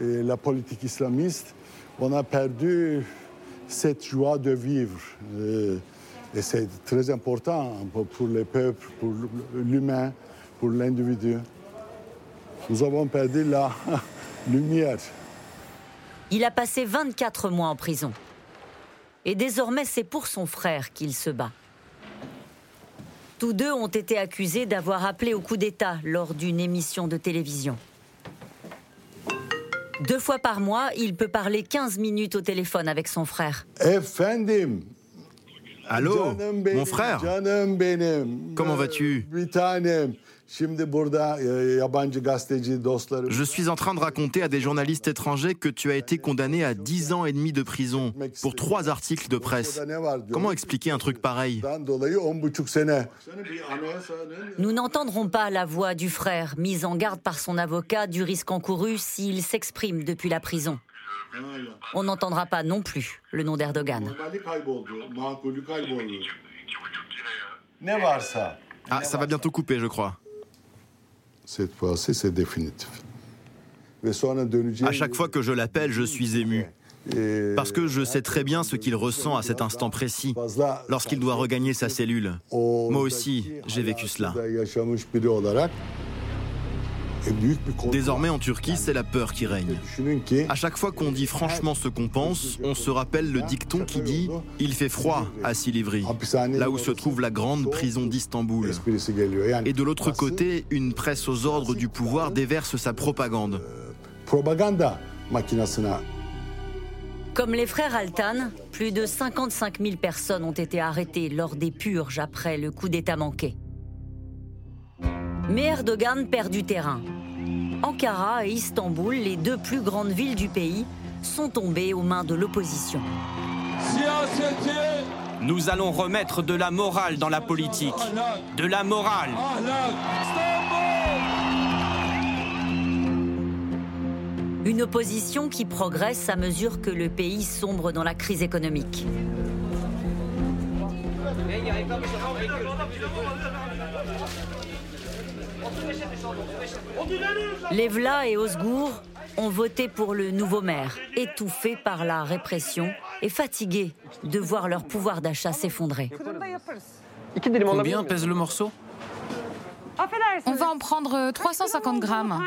et la politique islamiste, on a perdu cette joie de vivre. Euh, et c'est très important pour les peuples, pour l'humain, pour l'individu. Nous avons perdu la [laughs] lumière. Il a passé 24 mois en prison. Et désormais, c'est pour son frère qu'il se bat. Tous deux ont été accusés d'avoir appelé au coup d'État lors d'une émission de télévision. Deux fois par mois, il peut parler 15 minutes au téléphone avec son frère. Allô, mon frère. Comment vas-tu? Je suis en train de raconter à des journalistes étrangers que tu as été condamné à 10 ans et demi de prison pour trois articles de presse. Comment expliquer un truc pareil? Nous n'entendrons pas la voix du frère, mise en garde par son avocat du risque encouru s'il s'exprime depuis la prison. On n'entendra pas non plus le nom d'Erdogan. Ah, ça va bientôt couper, je crois. Cette fois-ci, c'est définitif. À chaque fois que je l'appelle, je suis ému. Parce que je sais très bien ce qu'il ressent à cet instant précis, lorsqu'il doit regagner sa cellule. Moi aussi, j'ai vécu cela. Désormais en Turquie, c'est la peur qui règne. À chaque fois qu'on dit franchement ce qu'on pense, on se rappelle le dicton qui dit ⁇ Il fait froid à Silivri ⁇ là où se trouve la grande prison d'Istanbul. Et de l'autre côté, une presse aux ordres du pouvoir déverse sa propagande. Comme les frères Altan, plus de 55 000 personnes ont été arrêtées lors des purges après le coup d'État manqué. Mais Erdogan perd du terrain. Ankara et Istanbul, les deux plus grandes villes du pays, sont tombées aux mains de l'opposition. Nous allons remettre de la morale dans la politique. De la morale. Une opposition qui progresse à mesure que le pays sombre dans la crise économique. Levla et Osgour ont voté pour le nouveau maire, étouffés par la répression et fatigués de voir leur pouvoir d'achat s'effondrer. Combien pèse le morceau on va en prendre 350 grammes.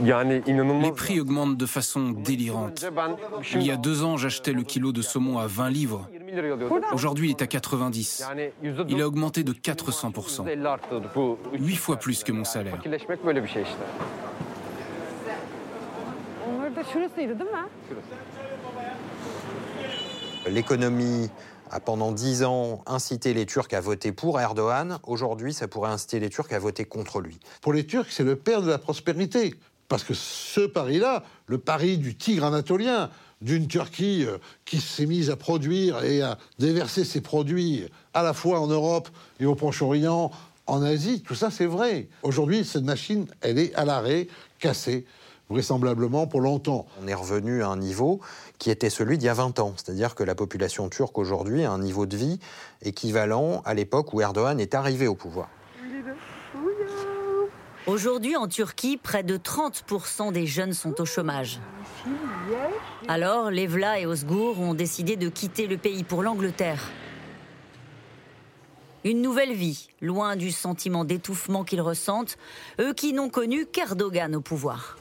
Les prix augmentent de façon délirante. Il y a deux ans, j'achetais le kilo de saumon à 20 livres. Aujourd'hui, il est à 90. Il a augmenté de 400%. Huit fois plus que mon salaire. L'économie a pendant dix ans incité les Turcs à voter pour Erdogan. Aujourd'hui, ça pourrait inciter les Turcs à voter contre lui. Pour les Turcs, c'est le père de la prospérité. Parce que ce pari-là, le pari du tigre anatolien, d'une Turquie euh, qui s'est mise à produire et à déverser ses produits à la fois en Europe et au Proche-Orient, en Asie, tout ça c'est vrai. Aujourd'hui, cette machine, elle est à l'arrêt, cassée vraisemblablement pour longtemps. On est revenu à un niveau qui était celui d'il y a 20 ans, c'est-à-dire que la population turque aujourd'hui a un niveau de vie équivalent à l'époque où Erdogan est arrivé au pouvoir. Aujourd'hui, en Turquie, près de 30% des jeunes sont au chômage. Alors, Levla et Osgur ont décidé de quitter le pays pour l'Angleterre. Une nouvelle vie, loin du sentiment d'étouffement qu'ils ressentent, eux qui n'ont connu qu'Erdogan au pouvoir.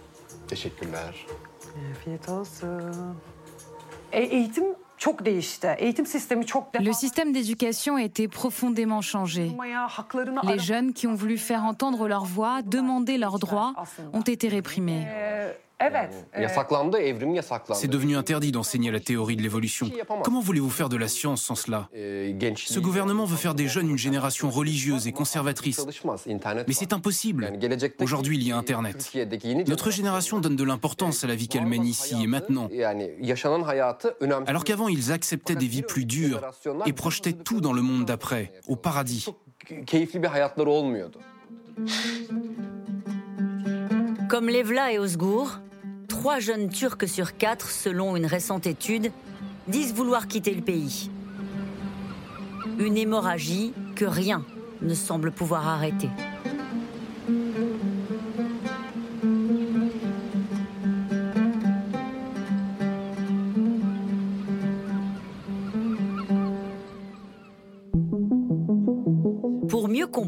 Teşekkürler. Afiyet olsun. Eğitim çok değişti. Eğitim sistemi çok Le système d'éducation a été profondément changé. Les jeunes qui ont voulu faire entendre leur voix, demander leurs droits, ont été réprimés. C'est devenu interdit d'enseigner la théorie de l'évolution. Comment voulez-vous faire de la science sans cela? Ce gouvernement veut faire des jeunes une génération religieuse et conservatrice. Mais c'est impossible. Aujourd'hui, il y a Internet. Notre génération donne de l'importance à la vie qu'elle mène ici et maintenant. Alors qu'avant, ils acceptaient des vies plus dures et projetaient tout dans le monde d'après, au paradis. Comme Levla et Osgur, trois jeunes Turcs sur quatre, selon une récente étude, disent vouloir quitter le pays. Une hémorragie que rien ne semble pouvoir arrêter.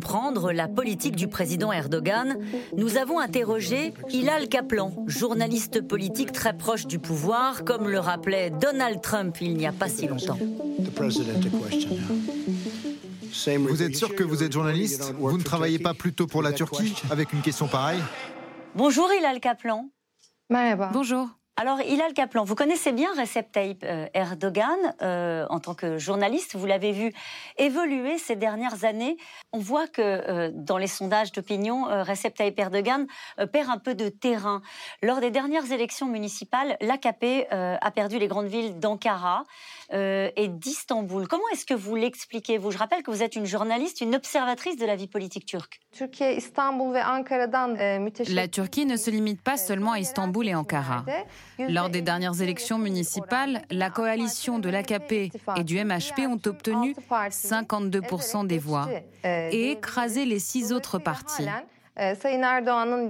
Comprendre la politique du président Erdogan, nous avons interrogé Hilal Kaplan, journaliste politique très proche du pouvoir, comme le rappelait Donald Trump il n'y a pas si longtemps. Vous êtes sûr que vous êtes journaliste? Vous ne travaillez pas plutôt pour la Turquie avec une question pareille? Bonjour Hilal Kaplan. Bonjour. Alors, Hilal Kaplan, vous connaissez bien Recep Tayyip euh, Erdogan euh, en tant que journaliste. Vous l'avez vu évoluer ces dernières années. On voit que euh, dans les sondages d'opinion, Recep Tayyip Erdogan perd un peu de terrain. Lors des dernières élections municipales, l'AKP a perdu les grandes villes d'Ankara et d'Istanbul. Comment est-ce que vous l'expliquez, vous? Je rappelle que vous êtes une journaliste, une observatrice de la vie politique turque. La Turquie ne se limite pas seulement à Istanbul et Ankara. Lors des dernières élections municipales, la coalition de l'AKP et du MHP ont obtenu 52% des voix et écrasé les six autres partis.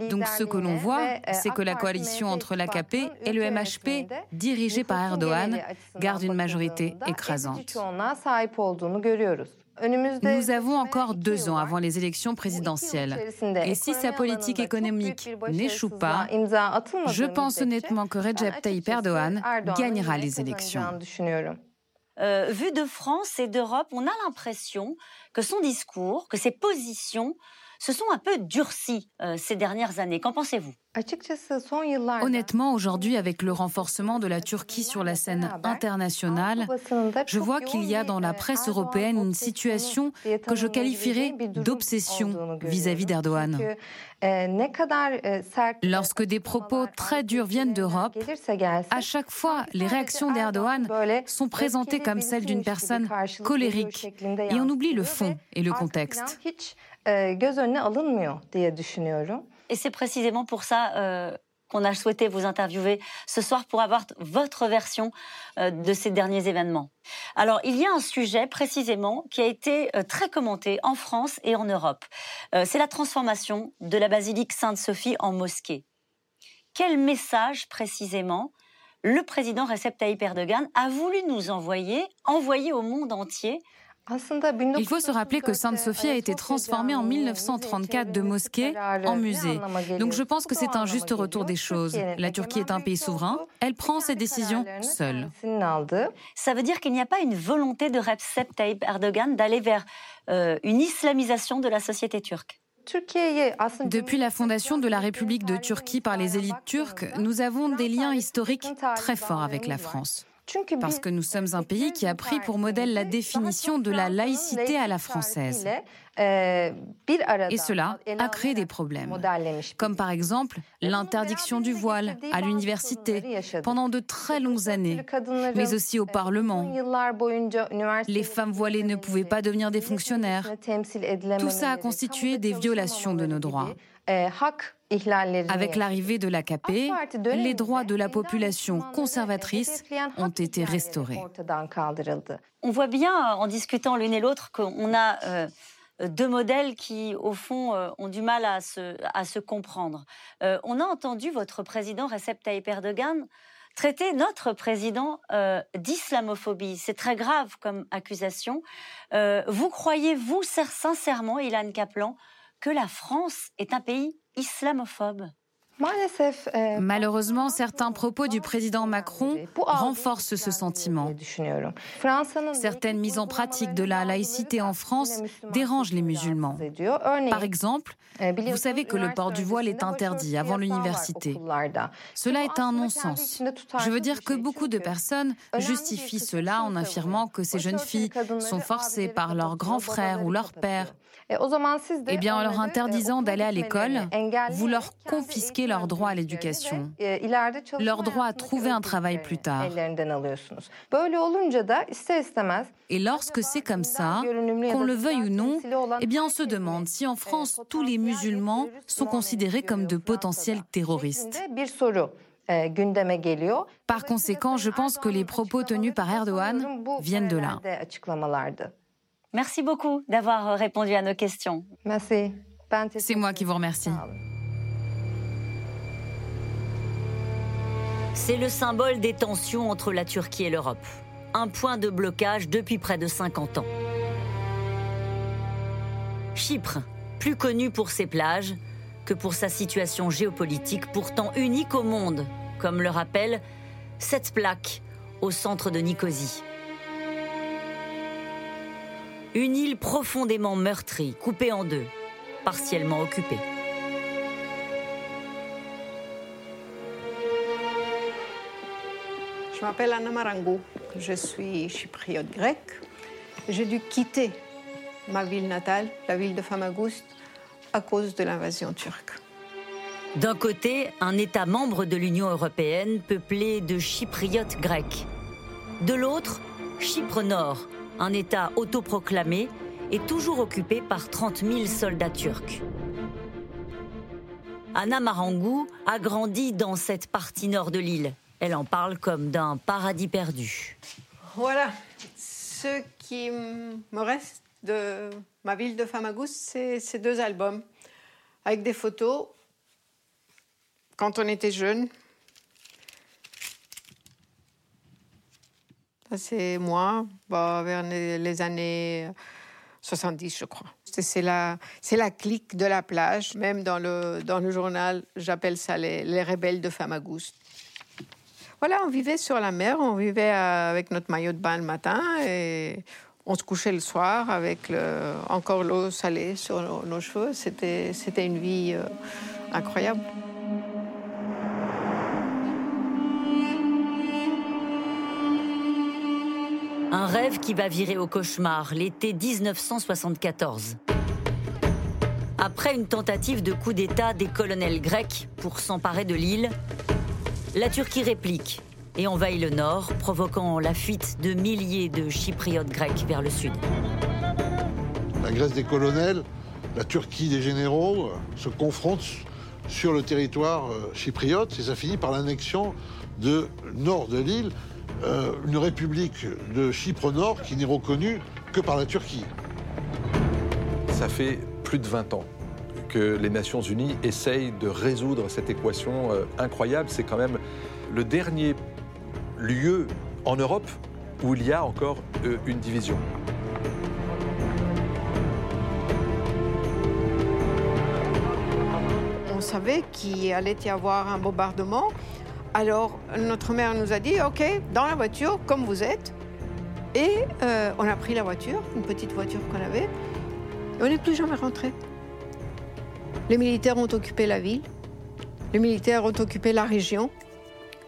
Donc ce que l'on voit, c'est que la coalition entre l'AKP et le MHP, dirigée par Erdogan, garde une majorité écrasante. Nous avons encore deux ans avant les élections présidentielles. Et si sa politique économique n'échoue pas, je pense honnêtement que Recep Tayyip Erdogan gagnera les élections. Euh, vu de France et d'Europe, on a l'impression que son discours, que ses positions se sont un peu durcis euh, ces dernières années. Qu'en pensez-vous? Honnêtement, aujourd'hui, avec le renforcement de la Turquie sur la scène internationale, je vois qu'il y a dans la presse européenne une situation que je qualifierais d'obsession vis-à-vis d'Erdogan. Lorsque des propos très durs viennent d'Europe, à chaque fois, les réactions d'Erdogan sont présentées comme celles d'une personne colérique et on oublie le fond et le contexte. Et c'est précisément pour ça euh, qu'on a souhaité vous interviewer ce soir pour avoir votre version euh, de ces derniers événements. Alors, il y a un sujet précisément qui a été très commenté en France et en Europe. c'est la transformation de la basilique Sainte-Sophie en mosquée. Quel message précisément le président Recep Tayyip Erdogan a voulu nous envoyer, envoyer au monde entier il faut se rappeler que Sainte-Sophie a été transformée en 1934 de mosquée en musée. Donc je pense que c'est un juste retour des choses. La Turquie est un pays souverain, elle prend ses décisions seule. Ça veut dire qu'il n'y a pas une volonté de Recep Tayyip Erdogan d'aller vers euh, une islamisation de la société turque depuis la fondation de la République de Turquie par les élites turques, nous avons des liens historiques très forts avec la France. Parce que nous sommes un pays qui a pris pour modèle la définition de la laïcité à la française. Et cela a créé des problèmes, comme par exemple l'interdiction du voile à l'université pendant de très longues années, mais aussi au Parlement. Les femmes voilées ne pouvaient pas devenir des fonctionnaires. Tout ça a constitué des violations de nos droits. Avec l'arrivée de l'AKP, les droits de la population conservatrice ont été restaurés. On voit bien, en discutant l'une et l'autre, qu'on a euh, deux modèles qui, au fond, euh, ont du mal à se, à se comprendre. Euh, on a entendu votre président Recep Tayyip Erdogan traiter notre président d'islamophobie. C'est très grave comme accusation. vous croyez, vous, sincèrement, Ilan Kaplan, que la France est un pays islamophobe Malheureusement, certains propos du président Macron renforcent ce sentiment. Certaines mises en pratique de la laïcité en France dérangent les musulmans. Par exemple, vous savez que le port du voile est interdit avant l'université. Cela est un non-sens. Je veux dire que beaucoup de personnes justifient cela en affirmant que ces jeunes filles sont forcées par leurs grands frères ou leurs pères eh bien, en leur interdisant d'aller à l'école, vous leur confisquez leur droit à l'éducation, leur droit à trouver un travail plus tard. Et lorsque c'est comme ça, qu'on le veuille ou non, eh bien, on se demande si en France, tous les musulmans sont considérés comme de potentiels terroristes. Par conséquent, je pense que les propos tenus par Erdogan viennent de là. Merci beaucoup d'avoir euh, répondu à nos questions. Merci. C'est moi qui vous remercie. C'est le symbole des tensions entre la Turquie et l'Europe. Un point de blocage depuis près de 50 ans. Chypre, plus connu pour ses plages que pour sa situation géopolitique pourtant unique au monde, comme le rappelle cette plaque au centre de Nicosie. Une île profondément meurtrie, coupée en deux, partiellement occupée. Je m'appelle Anna Marangou, je suis chypriote grecque. J'ai dû quitter ma ville natale, la ville de Famagoust, à cause de l'invasion turque. D'un côté, un État membre de l'Union européenne peuplé de chypriotes grecs. De l'autre, Chypre Nord, un État autoproclamé et toujours occupé par 30 000 soldats turcs. Anna Marangou a grandi dans cette partie nord de l'île. Elle en parle comme d'un paradis perdu. Voilà, ce qui me reste de ma ville de Famagouste, c'est ces deux albums avec des photos quand on était jeune, C'est moi, bah, vers les années 70, je crois. C'est la, clique de la plage. Même dans le, journal, j'appelle ça les, les, rebelles de Famagouste. Voilà, on vivait sur la mer, on vivait avec notre maillot de bain le matin et on se couchait le soir avec encore l'eau salée sur nos, cheveux. C'était une vie euh, incroyable. Un rêve qui va virer au cauchemar l'été 1974. Après une tentative de coup d'État des colonels grecs pour s'emparer de l'île, la Turquie réplique et envahit le nord, provoquant la fuite de milliers de chypriotes grecs vers le sud. La Grèce des colonels, la Turquie des généraux euh, se confrontent sur le territoire euh, chypriote et ça finit par l'annexion de nord de l'île euh, une république de Chypre Nord qui n'est reconnue que par la Turquie. Ça fait plus de 20 ans que les Nations Unies essayent de résoudre cette équation euh, incroyable. C'est quand même le dernier lieu en Europe où il y a encore euh, une division. On savait qu'il allait y avoir un bombardement. Alors, notre mère nous a dit, OK, dans la voiture, comme vous êtes. Et euh, on a pris la voiture, une petite voiture qu'on avait, et on n'est plus jamais rentré. Les militaires ont occupé la ville, les militaires ont occupé la région.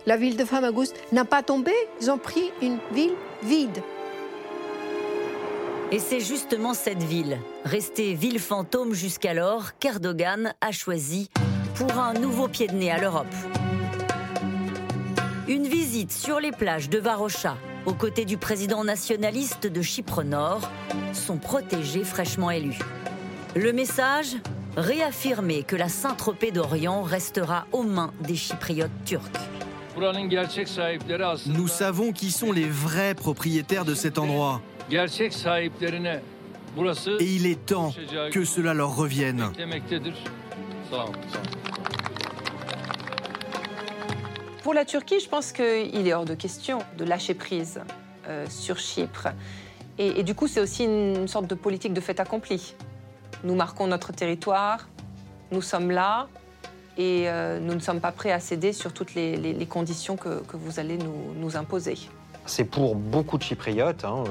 La ville de Famagouste n'a pas tombé, ils ont pris une ville vide. Et c'est justement cette ville, restée ville fantôme jusqu'alors, qu'Erdogan a choisi pour un nouveau pied de nez à l'Europe. Sur les plages de Varocha, aux côtés du président nationaliste de Chypre Nord, son protégé fraîchement élu. Le message Réaffirmer que la Saint-Tropez d'Orient restera aux mains des Chypriotes turcs. Nous savons qui sont les vrais propriétaires de cet endroit. Et il est temps que cela leur revienne. Pour la Turquie, je pense qu'il est hors de question de lâcher prise euh, sur Chypre. Et, du coup, c'est aussi une sorte de politique de fait accompli. Nous marquons notre territoire, nous sommes là, et nous ne sommes pas prêts à céder sur toutes les, conditions que, vous allez nous imposer. C'est pour beaucoup de Chypriotes, hein,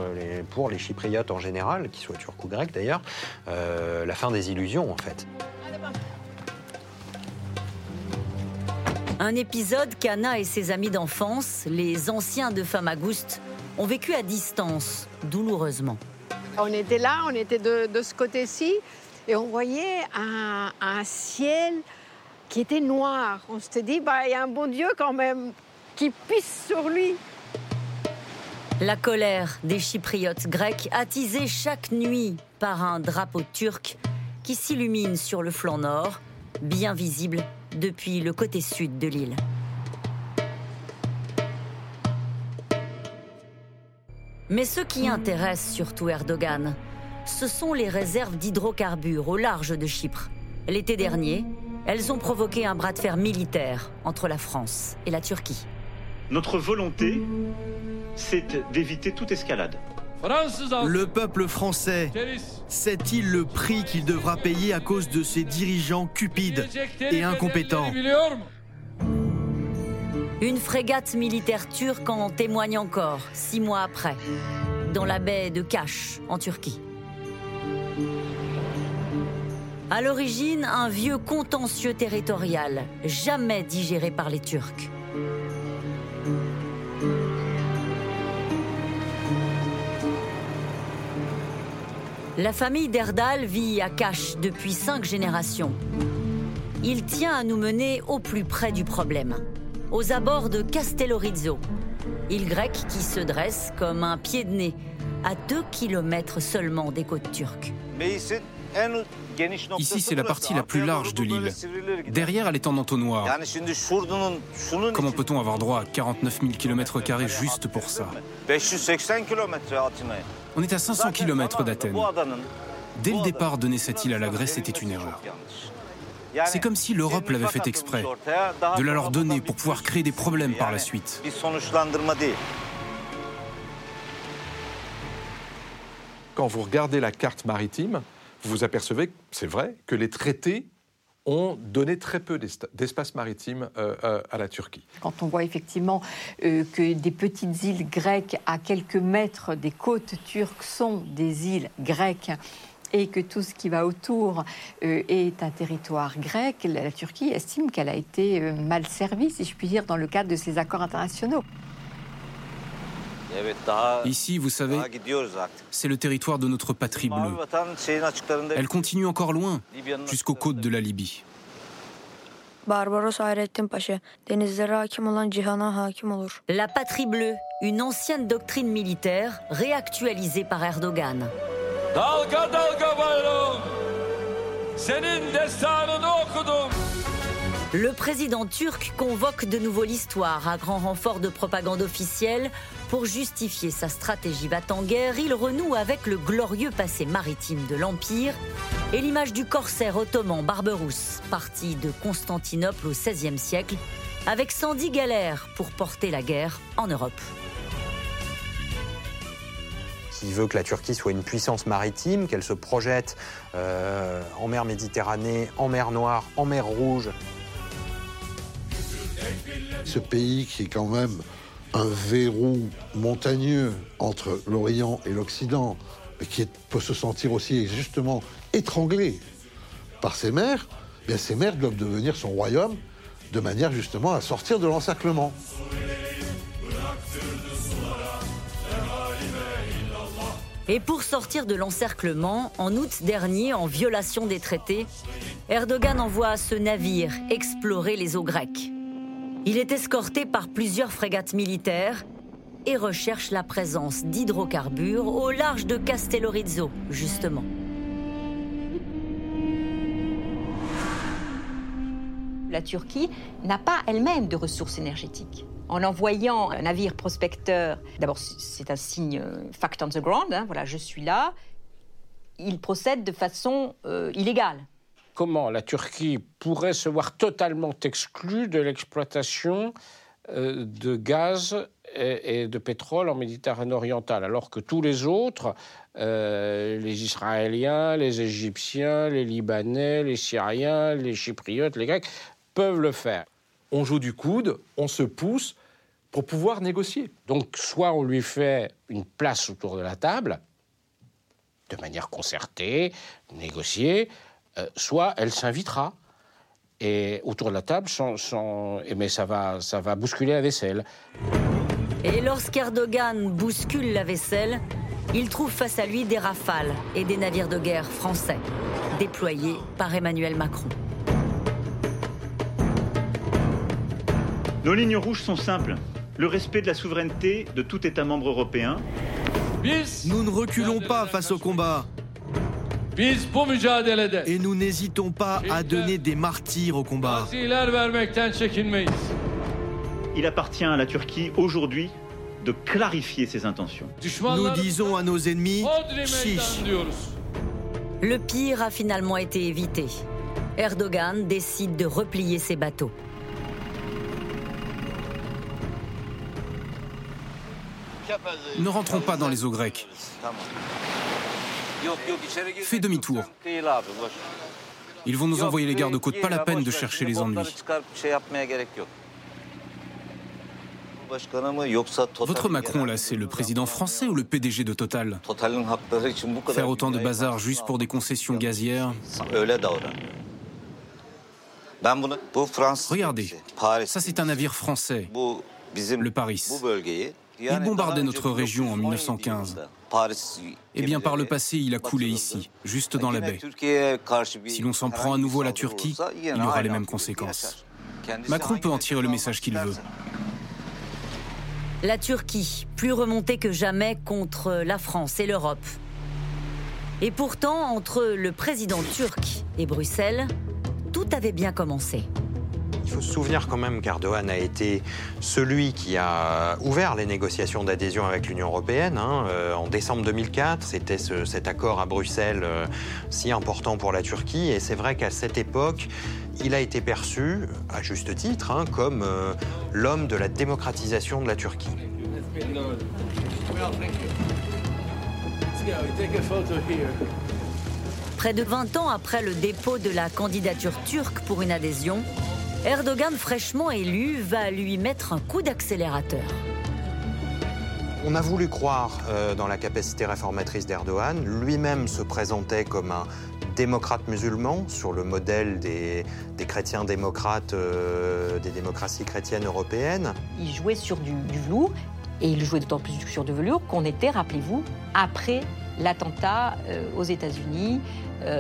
pour les Chypriotes en général, qu'ils soient turcs ou grecs d'ailleurs, euh, la fin des illusions en fait. Un épisode qu'Anna et ses amis d'enfance, les anciens de Famagouste, ont vécu à distance, douloureusement. On était là, on était de, ce côté-ci, et on voyait un, ciel qui était noir. On s'était dit, bah, il y a un bon Dieu quand même qui pisse sur lui. La colère des Chypriotes grecs attisée chaque nuit par un drapeau turc qui s'illumine sur le flanc nord, bien visible depuis le côté sud de l'île. Mais ce qui intéresse surtout Erdogan, ce sont les réserves d'hydrocarbures au large de Chypre. L'été dernier, elles ont provoqué un bras de fer militaire entre la France et la Turquie. Notre volonté, c'est d'éviter toute escalade. Le peuple français sait-il le prix qu'il devra payer à cause de ses dirigeants cupides et incompétents Une frégate militaire turque en témoigne encore, six mois après, dans la baie de Kaş, en Turquie. À l'origine, un vieux contentieux territorial, jamais digéré par les Turcs. La famille d'Erdal vit à Cache depuis cinq générations. Il tient à nous mener au plus près du problème, aux abords de Castellorizzo, île grecque qui se dresse comme un pied de nez, à deux kilomètres seulement des côtes turques. Ici, c'est la partie la plus large de l'île. Derrière, elle est en entonnoir. Comment peut-on avoir droit à 49 000 km juste pour ça On est à 500 km d'Athènes. Dès le départ, donner cette île à la Grèce était une erreur. C'est comme si l'Europe l'avait fait exprès, de la leur donner pour pouvoir créer des problèmes par la suite. Quand vous regardez la carte maritime, vous vous apercevez, c'est vrai, que les traités ont donné très peu d'espace maritime euh, euh, à la Turquie. Quand on voit effectivement euh, que des petites îles grecques à quelques mètres des côtes turques sont des îles grecques, et que tout ce qui va autour est un territoire grec, la Turquie estime qu'elle a été mal servie, si je puis dire, dans le cadre de ces accords internationaux. Ici, vous savez, c'est le territoire de notre patrie bleue. Elle continue encore loin, jusqu'aux côtes de la Libye. La patrie bleue, une ancienne doctrine militaire réactualisée par Erdogan. Le président turc convoque de nouveau l'histoire à grand renfort de propagande officielle. Pour justifier sa stratégie va en guerre, il renoue avec le glorieux passé maritime de l'Empire et l'image du corsaire ottoman Barberousse, parti de Constantinople au XVIe siècle, avec 110 galères pour porter la guerre en Europe. Il veut que la Turquie soit une puissance maritime, qu'elle se projette euh, en mer Méditerranée, en mer Noire, en mer Rouge, ce pays qui est quand même un verrou montagneux entre l'Orient et l'Occident, et qui peut se sentir aussi justement étranglé par ses mers, bien ces mers doivent devenir son royaume de manière justement à sortir de l'encerclement. Et pour sortir de l'encerclement, en août dernier, en violation des traités, Erdogan envoie ce navire explorer les eaux grecques. Il est escorté par plusieurs frégates militaires et recherche la présence d'hydrocarbures au large de Castellorizzo, justement. La Turquie n'a pas elle-même de ressources énergétiques. En envoyant un navire prospecteur, d'abord c'est un signe euh, fact on the ground, hein, voilà, je suis là, il procède de façon euh, illégale comment la Turquie pourrait se voir totalement exclue de l'exploitation euh, de gaz et, de pétrole en Méditerranée orientale, alors que tous les autres, euh, les Israéliens, les Égyptiens, les Libanais, les Syriens, les Chypriotes, les Grecs, peuvent le faire. On joue du coude, on se pousse pour pouvoir négocier. Donc, soit on lui fait une place autour de la table, de manière concertée, négociée, euh, soit elle s'invitera et autour de la table, sans, mais ça va, ça va bousculer la vaisselle. Et lorsqu'Erdogan bouscule la vaisselle, il trouve face à lui des rafales et des navires de guerre français, déployés par Emmanuel Macron. Nos lignes rouges sont simples. Le respect de la souveraineté de tout État membre européen. Nous ne reculons pas face au combat. Et nous n'hésitons pas à donner des martyrs au combat. Il appartient à la Turquie aujourd'hui de clarifier ses intentions. Nous disons à nos ennemis, chiche. Le pire a finalement été évité. Erdogan décide de replier ses bateaux. Ne rentrons pas dans les eaux grecques. Fais demi-tour. Ils vont nous envoyer les gardes-côtes, pas la peine de chercher les ennuis. Votre Macron, là, c'est le président français ou le PDG de Total? Faire autant de bazar juste pour des concessions gazières? Regardez, ça c'est un navire français, le Paris. Il bombardait notre région en 1915. Eh bien, par le passé, il a coulé ici, juste dans la baie. Si l'on s'en prend à nouveau à la Turquie, il y aura les mêmes conséquences. Macron peut en tirer le message qu'il veut. La Turquie, plus remontée que jamais contre la France et l'Europe. Et pourtant, entre le président turc et Bruxelles, tout avait bien commencé. Il faut se souvenir quand même qu'Erdogan a été celui qui a ouvert les négociations d'adhésion avec l'Union européenne. Hein. Euh, en décembre 2004, c'était cet accord à Bruxelles euh, si important pour la Turquie. Et c'est vrai qu'à cette époque, il a été perçu, à juste titre, hein, comme euh, l'homme de la démocratisation de la Turquie. Près de 20 ans après le dépôt de la candidature turque pour une adhésion, Erdogan fraîchement élu va lui mettre un coup d'accélérateur. On a voulu croire euh, dans la capacité réformatrice d'Erdogan. Lui-même se présentait comme un démocrate musulman sur le modèle des, chrétiens démocrates euh, des démocraties chrétiennes européennes. Il jouait sur du, du velours et il jouait d'autant plus sur du velours qu'on était, rappelez-vous, après l'attentat euh, aux États-Unis,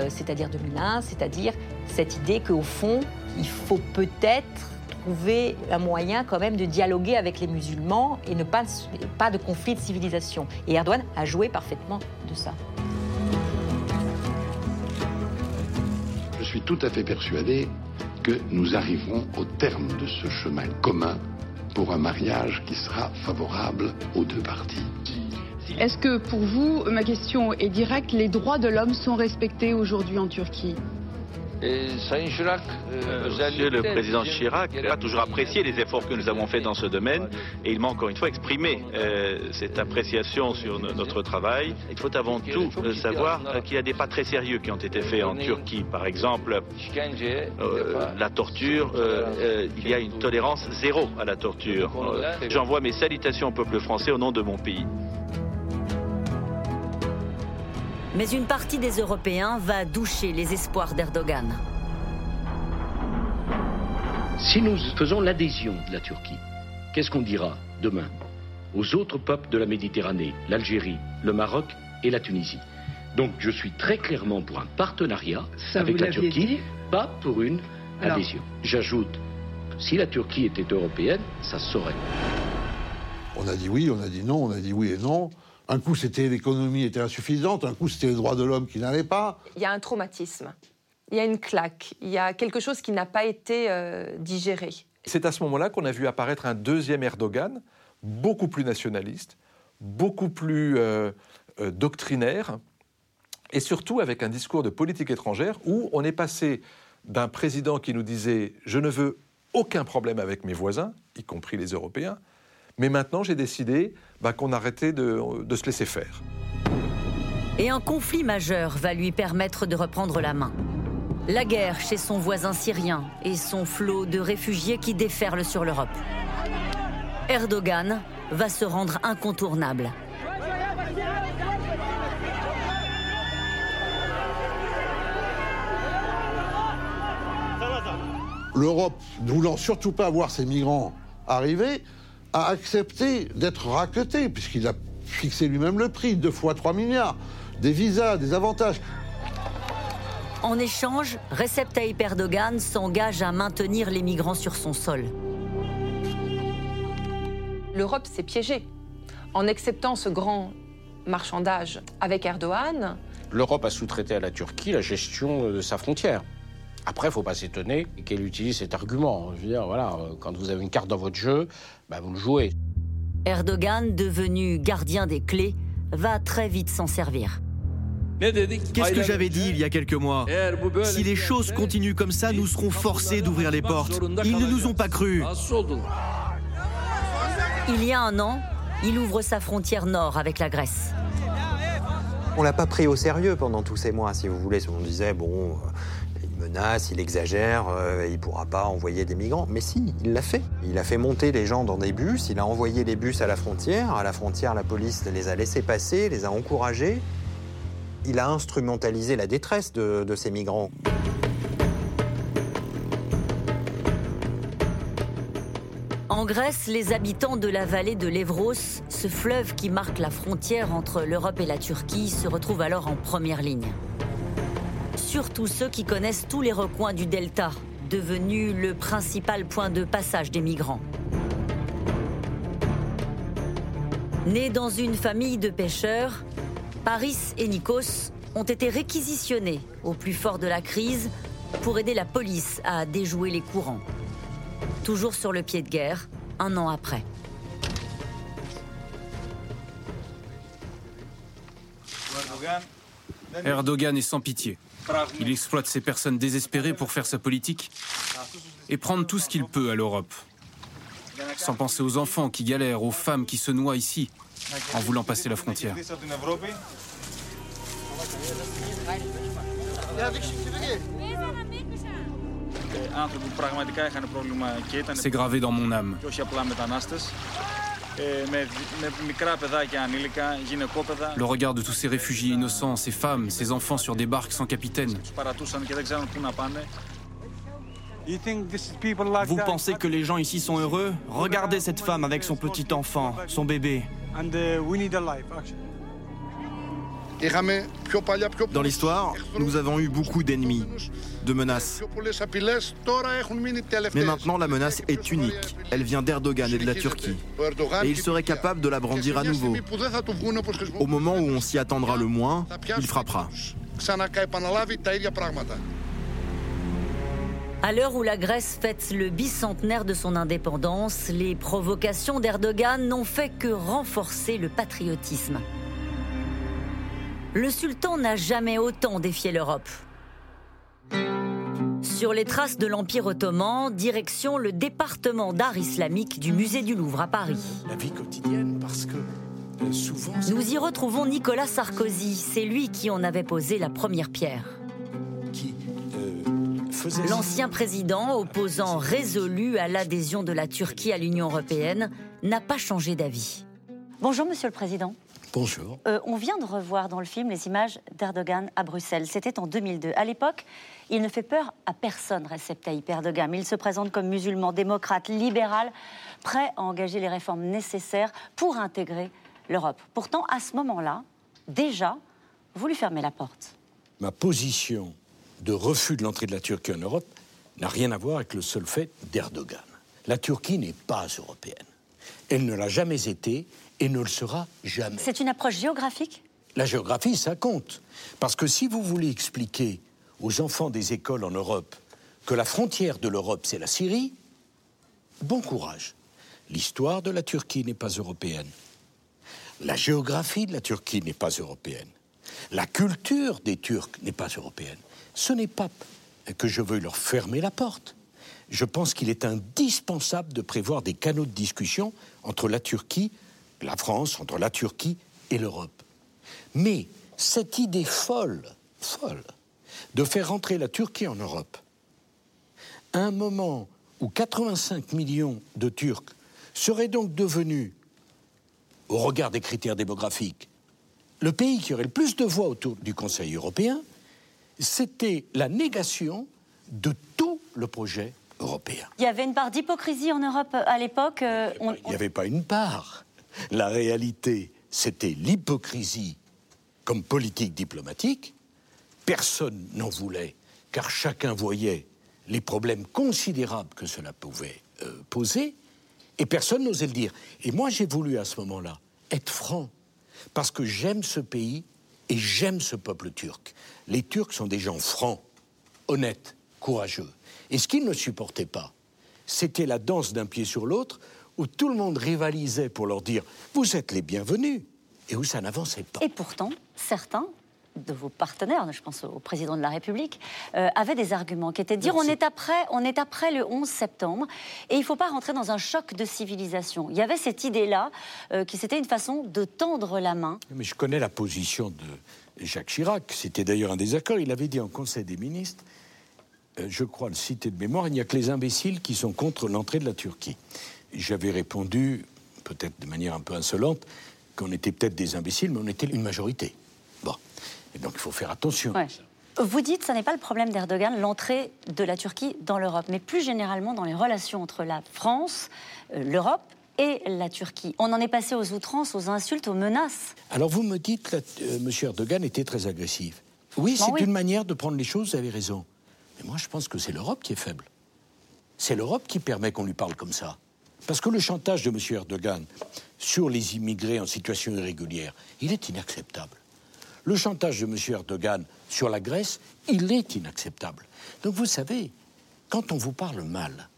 c'est-à-dire 2001, c'est-à-dire cette idée qu'au fond, il faut peut-être trouver un moyen quand même de dialoguer avec les musulmans et ne pas, pas de conflit de civilisation. Et Erdogan a joué parfaitement de ça. Je suis tout à fait persuadé que nous arriverons au terme de ce chemin commun pour un mariage qui sera favorable aux deux parties. Est-ce que pour vous, ma question est directe, les droits de l'homme sont respectés aujourd'hui en Turquie? Monsieur le président Chirac a toujours apprécié les efforts que nous avons faits dans ce domaine et il m'a encore une fois exprimé euh, cette appréciation sur notre travail. Il faut avant tout euh, savoir qu'il y a des pas très sérieux qui ont été faits en Turquie. Par exemple, euh, la torture, il y a une tolérance zéro à la torture. J'envoie mes salutations au peuple français au nom de mon pays. Mais une partie des Européens va doucher les espoirs d'Erdogan. Si nous faisons l'adhésion de la Turquie, qu'est-ce qu'on dira demain aux autres peuples de la Méditerranée, l'Algérie, le Maroc et la Tunisie? Donc je suis très clairement pour un partenariat avec la Turquie, pas pour une adhésion. J'ajoute, si la Turquie était européenne, ça se saurait. On a dit oui, on a dit non, on a dit oui et non. Un coup, c'était l'économie était insuffisante, un coup, c'était les droits de l'homme qui n'allaient pas. Il y a un traumatisme, il y a une claque, il y a quelque chose qui n'a pas été euh, digéré. C'est à ce moment-là qu'on a vu apparaître un deuxième Erdogan, beaucoup plus nationaliste, beaucoup plus euh, euh, doctrinaire, et surtout avec un discours de politique étrangère où on est passé d'un président qui nous disait Je ne veux aucun problème avec mes voisins, y compris les Européens, mais maintenant, j'ai décidé bah, qu'on arrêtait de, de se laisser faire. Et un conflit majeur va lui permettre de reprendre la main. La guerre chez son voisin syrien et son flot de réfugiés qui déferlent sur l'Europe. Erdogan va se rendre incontournable. L'Europe, ne voulant surtout pas voir ces migrants arriver, a accepté d'être raquetée, puisqu'il a fixé lui-même le prix, deux fois 3 milliards, des visas, des avantages. En échange, Recep Tayyip Erdogan s'engage à maintenir les migrants sur son sol. L'Europe s'est piégée. En acceptant ce grand marchandage avec Erdogan, L'Europe a sous-traité à la Turquie la gestion de sa frontière. Après, il ne faut pas s'étonner qu'elle utilise cet argument. Je veux dire, voilà, quand vous avez une carte dans votre jeu, bah, vous le jouez. Erdogan, devenu gardien des clés, va très vite s'en servir. Qu'est-ce que j'avais dit il y a quelques mois Si les choses continuent comme ça, nous serons forcés d'ouvrir les portes. Ils ne nous ont pas cru. Il y a un an, il ouvre sa frontière nord avec la Grèce. On l'a pas pris au sérieux pendant tous ces mois, si vous voulez. On disait, bon, euh, menace, il exagère, euh, il pourra pas envoyer des migrants. Mais si, il l'a fait. Il a fait monter les gens dans des bus, il a envoyé les bus à la frontière. À la frontière, la police les a laissés passer, les a encouragés. Il a instrumentalisé la détresse de, de ces migrants. En Grèce, les habitants de la vallée de l'Evros, ce fleuve qui marque la frontière entre l'Europe et la Turquie, se retrouvent alors en première ligne. Surtout ceux qui connaissent tous les recoins du delta, devenu le principal point de passage des migrants. Nés dans une famille de pêcheurs, Paris et Nikos ont été réquisitionnés au plus fort de la crise pour aider la police à déjouer les courants. Toujours sur le pied de guerre, un an après. Erdogan est sans pitié. Il exploite ces personnes désespérées pour faire sa politique et prendre tout ce qu'il peut à l'Europe. Sans penser aux enfants qui galèrent, aux femmes qui se noient ici en voulant passer la frontière. C'est gravé dans mon âme. Le regard de tous ces réfugiés innocents, ces femmes, ces enfants sur des barques sans capitaine. Vous pensez que les gens ici sont heureux? Regardez cette femme avec son petit enfant, son bébé. Dans l'histoire, nous avons eu beaucoup d'ennemis, de menaces. Mais maintenant, la menace est unique. Elle vient d'Erdogan et de la Turquie. Et il serait capable de la brandir à nouveau. Au moment où on s'y attendra le moins, il frappera. À l'heure où la Grèce fête le bicentenaire de son indépendance, les provocations d'Erdogan n'ont fait que renforcer le patriotisme. Le sultan n'a jamais autant défié l'Europe. Sur les traces de l'Empire ottoman, direction le département d'art islamique du musée du Louvre à Paris. La vie quotidienne, parce que euh, souvent. Nous y retrouvons Nicolas Sarkozy, c'est lui qui en avait posé la première pierre. Qui euh, faisait. L'ancien président, opposant résolu à l'adhésion de la Turquie à l'Union européenne, n'a pas changé d'avis. Bonjour, monsieur le président. Bonjour. Euh, on vient de revoir dans le film les images d'Erdogan à Bruxelles. C'était en 2002. À l'époque, il ne fait peur à personne, Recep Tayyip Erdogan. Mais il se présente comme musulman, démocrate, libéral, prêt à engager les réformes nécessaires pour intégrer l'Europe. Pourtant, à ce moment-là, déjà, vous lui fermez la porte. Ma position de refus de l'entrée de la Turquie en Europe n'a rien à voir avec le seul fait d'Erdogan. La Turquie n'est pas européenne. Elle ne l'a jamais été et ne le sera jamais. C'est une approche géographique? La géographie, ça compte. Parce que si vous voulez expliquer aux enfants des écoles en Europe que la frontière de l'Europe, c'est la Syrie, bon courage. L'histoire de la Turquie n'est pas européenne. La géographie de la Turquie n'est pas européenne. La culture des Turcs n'est pas européenne. Ce n'est pas que je veuille leur fermer la porte. Je pense qu'il est indispensable de prévoir des canaux de discussion entre la Turquie la France, entre la Turquie et l'Europe. Mais cette idée folle, folle, de faire rentrer la Turquie en Europe, à un moment où 85 millions de Turcs seraient donc devenus, au regard des critères démographiques, le pays qui aurait le plus de voix autour du Conseil européen, c'était la négation de tout le projet européen. Il y avait une part d'hypocrisie en Europe à l'époque. Euh, il n'y avait pas une part. La réalité, c'était l'hypocrisie comme politique diplomatique. Personne n'en voulait, car chacun voyait les problèmes considérables que cela pouvait euh, poser, et personne n'osait le dire. Et moi, j'ai voulu à ce moment-là être franc, parce que j'aime ce pays et j'aime ce peuple turc. Les Turcs sont des gens francs, honnêtes, courageux. Et ce qu'ils ne supportaient pas, c'était la danse d'un pied sur l'autre, où tout le monde rivalisait pour leur dire Vous êtes les bienvenus, et où ça n'avançait pas. Et pourtant, certains de vos partenaires, je pense au président de la République, euh, avaient des arguments qui étaient de dire on est, après, on est après le 11 septembre et il ne faut pas rentrer dans un choc de civilisation. Il y avait cette idée-là euh, qui c'était une façon de tendre la main. Mais je connais la position de Jacques Chirac. C'était d'ailleurs un désaccord. Il avait dit en Conseil des ministres euh, je crois le citer de mémoire, il n'y a que les imbéciles qui sont contre l'entrée de la Turquie. J'avais répondu, peut-être de manière un peu insolente, qu'on était peut-être des imbéciles, mais on était une majorité. Bon. Et donc il faut faire attention. Vous dites que ce n'est pas le problème d'Erdogan, l'entrée de la Turquie dans l'Europe, mais plus généralement dans les relations entre la France, euh, l'Europe et la Turquie. On en est passé aux outrances, aux insultes, aux menaces. Alors vous me dites que euh, M. Erdogan était très agressif. Oui, c'est une manière de prendre les choses, vous avez raison. Mais moi, je pense que c'est l'Europe qui est faible. C'est l'Europe qui permet qu'on lui parle comme ça. Parce que le chantage de M. Erdogan sur les immigrés en situation irrégulière, il est inacceptable. Le chantage de M. Erdogan sur la Grèce, il est inacceptable. Donc vous savez, quand on vous parle mal,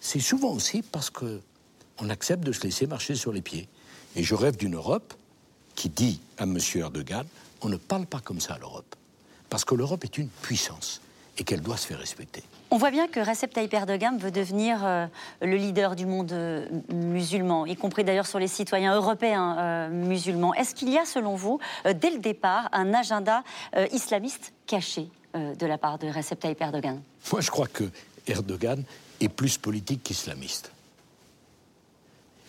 c'est souvent aussi parce que on accepte de se laisser marcher sur les pieds. Et je rêve d'une Europe qui dit à M. Erdogan, on ne parle pas comme ça à l'Europe. Parce que l'Europe est une puissance et qu'elle doit se faire respecter. On voit bien que Recep Tayyip Erdogan veut devenir euh, le leader du monde euh, musulman, y compris d'ailleurs sur les citoyens européens euh, musulmans. Est-ce qu'il y a, selon vous, dès le départ, un agenda islamiste caché de la part de Recep Tayyip Erdogan? Moi, je crois que Erdogan est plus politique qu'islamiste.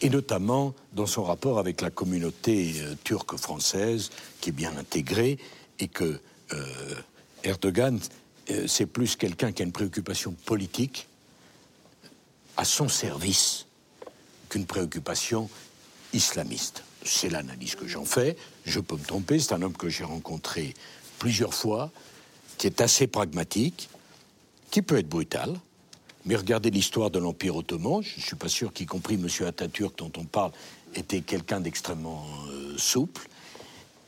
Et notamment dans son rapport avec la communauté turque-française, qui est bien intégrée, et que Erdogan c'est plus quelqu'un qui a une préoccupation politique à son service qu'une préoccupation islamiste. C'est l'analyse que j'en fais. Je peux me tromper. C'est un homme que j'ai rencontré plusieurs fois, qui est assez pragmatique, qui peut être brutal. Mais regardez l'histoire de l'Empire ottoman. Je ne suis pas sûr qu'y compris M. Atatürk, dont on parle, était quelqu'un d'extrêmement euh, souple.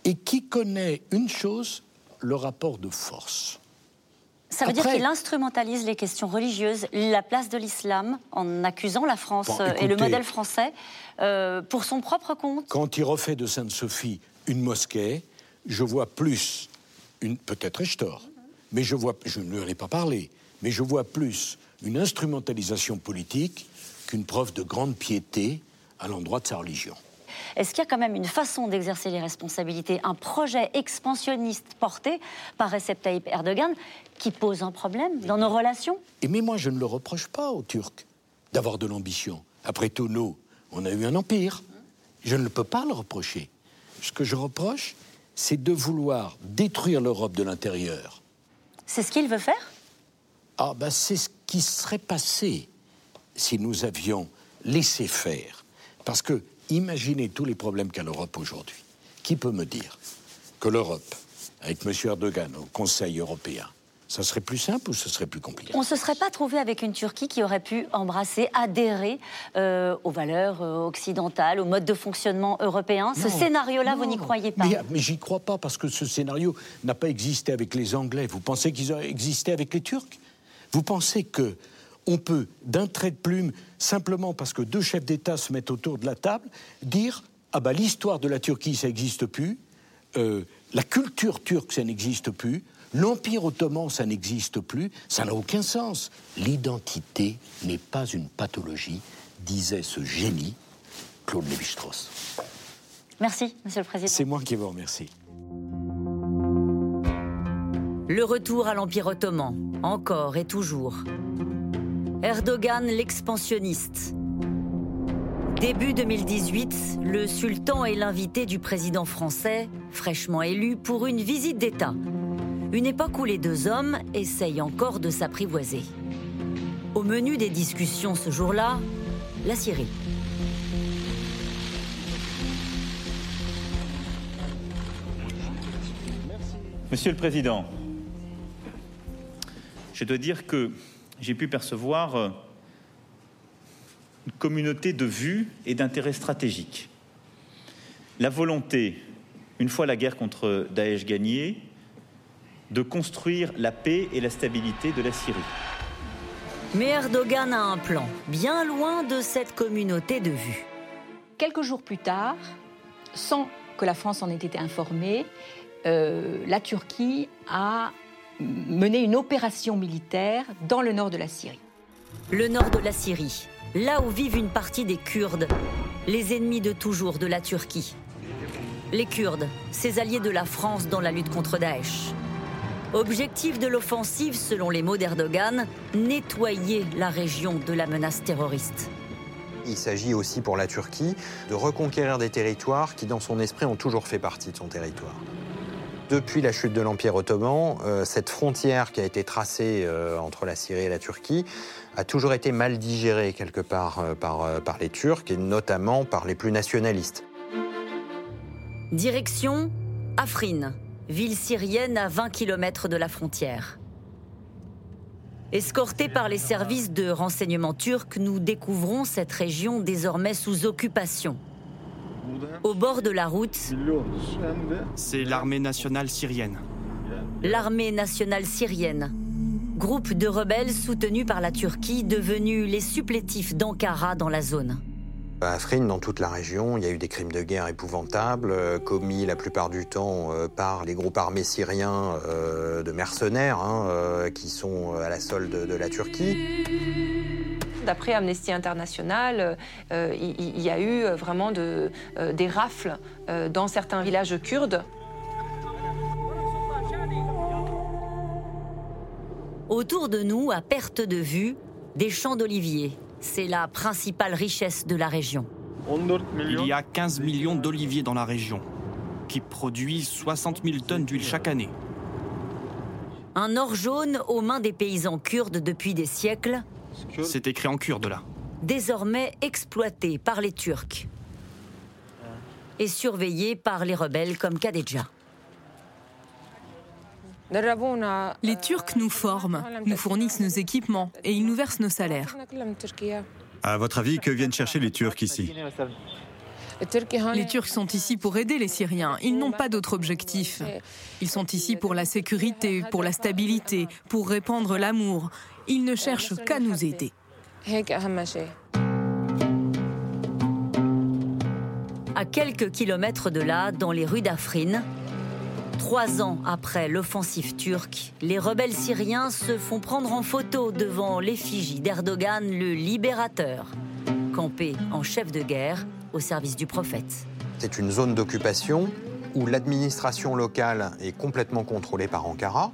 Et qui connaît une chose, le rapport de force. Ça veut dire qu'il instrumentalise les questions religieuses, la place de l'islam, en accusant la France euh, et le modèle français euh, pour son propre compte. Quand il refait de Sainte-Sophie une mosquée, je vois plus, une, peut-être ai-je tort, mais je vois, je ne lui ai pas parlé, mais je vois plus une instrumentalisation politique qu'une preuve de grande piété à l'endroit de sa religion. Est-ce qu'il y a quand même une façon d'exercer les responsabilités, un projet expansionniste porté par Recep Tayyip Erdogan qui pose un problème dans nos relations? Et mais moi, je ne le reproche pas aux Turcs d'avoir de l'ambition. Après tout, nous, on a eu un empire. Je ne peux pas le reprocher. Ce que je reproche, c'est de vouloir détruire l'Europe de l'intérieur. C'est ce qu'il veut faire? Ah, ben c'est ce qui serait passé si nous avions laissé faire. Parce que Imaginez tous les problèmes qu'a l'Europe aujourd'hui. Qui peut me dire que l'Europe, avec M. Erdogan au Conseil européen, ça serait plus simple ou ce serait plus compliqué? On ne se serait pas trouvé avec une Turquie qui aurait pu embrasser, adhérer euh, aux valeurs euh, occidentales, au mode de fonctionnement européen? ce scénario-là, vous n'y croyez pas? Mais, mais j'y crois pas parce que ce scénario n'a pas existé avec les Anglais. Vous pensez qu'ils ont existé avec les Turcs? Vous pensez que on peut, d'un trait de plume, simplement parce que deux chefs d'État se mettent autour de la table, dire ah bah l'histoire de la Turquie ça n'existe plus, euh, la culture turque ça n'existe plus, l'empire ottoman ça n'existe plus, ça n'a aucun sens. L'identité n'est pas une pathologie, disait ce génie Claude Lévi-Strauss. Merci, Monsieur le Président. C'est moi qui vous remercie. Le retour à l'Empire ottoman, encore et toujours. Erdogan l'expansionniste. Début 2018, le sultan est l'invité du président français, fraîchement élu, pour une visite d'État. Une époque où les deux hommes essayent encore de s'apprivoiser. Au menu des discussions ce jour-là, la Syrie. Monsieur le Président, je dois dire que j'ai pu percevoir euh, une communauté de vues et d'intérêts stratégiques. La volonté, une fois la guerre contre Daesh gagnée, de construire la paix et la stabilité de la Syrie. Mais Erdogan a un plan, bien loin de cette communauté de vues. Quelques jours plus tard, sans que la France en ait été informée, euh, la Turquie a mené une opération militaire dans le nord de la Syrie. Le nord de la Syrie, là où vivent une partie des Kurdes, les ennemis de toujours de la Turquie. Les Kurdes, ces alliés de la France dans la lutte contre Daesh. Objectif de l'offensive, selon les mots d'Erdogan, nettoyer la région de la menace terroriste. Il s'agit aussi pour la Turquie de reconquérir des territoires qui, dans son esprit, ont toujours fait partie de son territoire. Depuis la chute de l'Empire ottoman, euh, cette frontière qui a été tracée euh, entre la Syrie et la Turquie a toujours été mal digérée quelque part euh, par, par les Turcs et notamment par les plus nationalistes. Direction Afrin, ville syrienne à 20 km de la frontière. Escortés par les services de renseignement turcs, nous découvrons cette région désormais sous occupation. Au bord de la route, c'est l'armée nationale syrienne. L'armée nationale syrienne, groupe de rebelles soutenus par la Turquie, devenus les supplétifs d'Ankara dans la zone. À Afrin, dans toute la région, il y a eu des crimes de guerre épouvantables, euh, commis la plupart du temps euh, par les groupes armés syriens euh, de mercenaires hein, qui sont à la solde de la Turquie. D'après Amnesty International, euh, il, y a eu vraiment de, euh, des rafles euh, dans certains villages kurdes. Autour de nous, à perte de vue, des champs d'oliviers. C'est la principale richesse de la région. Il y a 15 millions d'oliviers dans la région, qui produisent 60 000 tonnes d'huile chaque année. Un or jaune aux mains des paysans kurdes depuis des siècles, c'est écrit en kurde là. Désormais exploité par les Turcs et surveillé par les rebelles comme Kadedja. Les Turcs nous forment, nous fournissent nos équipements et ils nous versent nos salaires. À votre avis, que viennent chercher les Turcs ici les Turcs sont ici pour aider les Syriens. Ils n'ont pas d'autre objectif. Ils sont ici pour la sécurité, pour la stabilité, pour répandre l'amour. Ils ne cherchent qu'à nous aider. À quelques kilomètres de là, dans les rues d'Afrin, trois ans après l'offensive turque, les rebelles syriens se font prendre en photo devant l'effigie d'Erdogan, le libérateur, campé en chef de guerre au service du prophète. C'est une zone d'occupation où l'administration locale est complètement contrôlée par Ankara,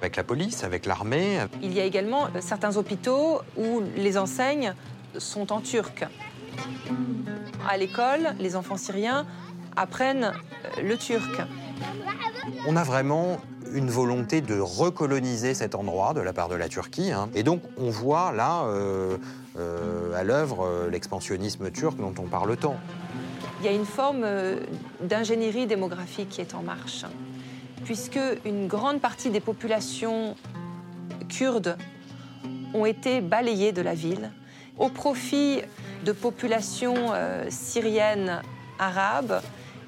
avec la police, avec l'armée. Il y a également euh, certains hôpitaux où les enseignes sont en turc. À l'école, les enfants syriens apprennent euh, le turc. On a vraiment une volonté de recoloniser cet endroit de la part de la Turquie. Hein. Et donc on voit là euh, à l'œuvre l'expansionnisme turc dont on parle tant il y a une forme euh, d'ingénierie démographique qui est en marche, puisque une grande partie des populations kurdes ont été balayées de la ville au profit de populations euh, syriennes arabes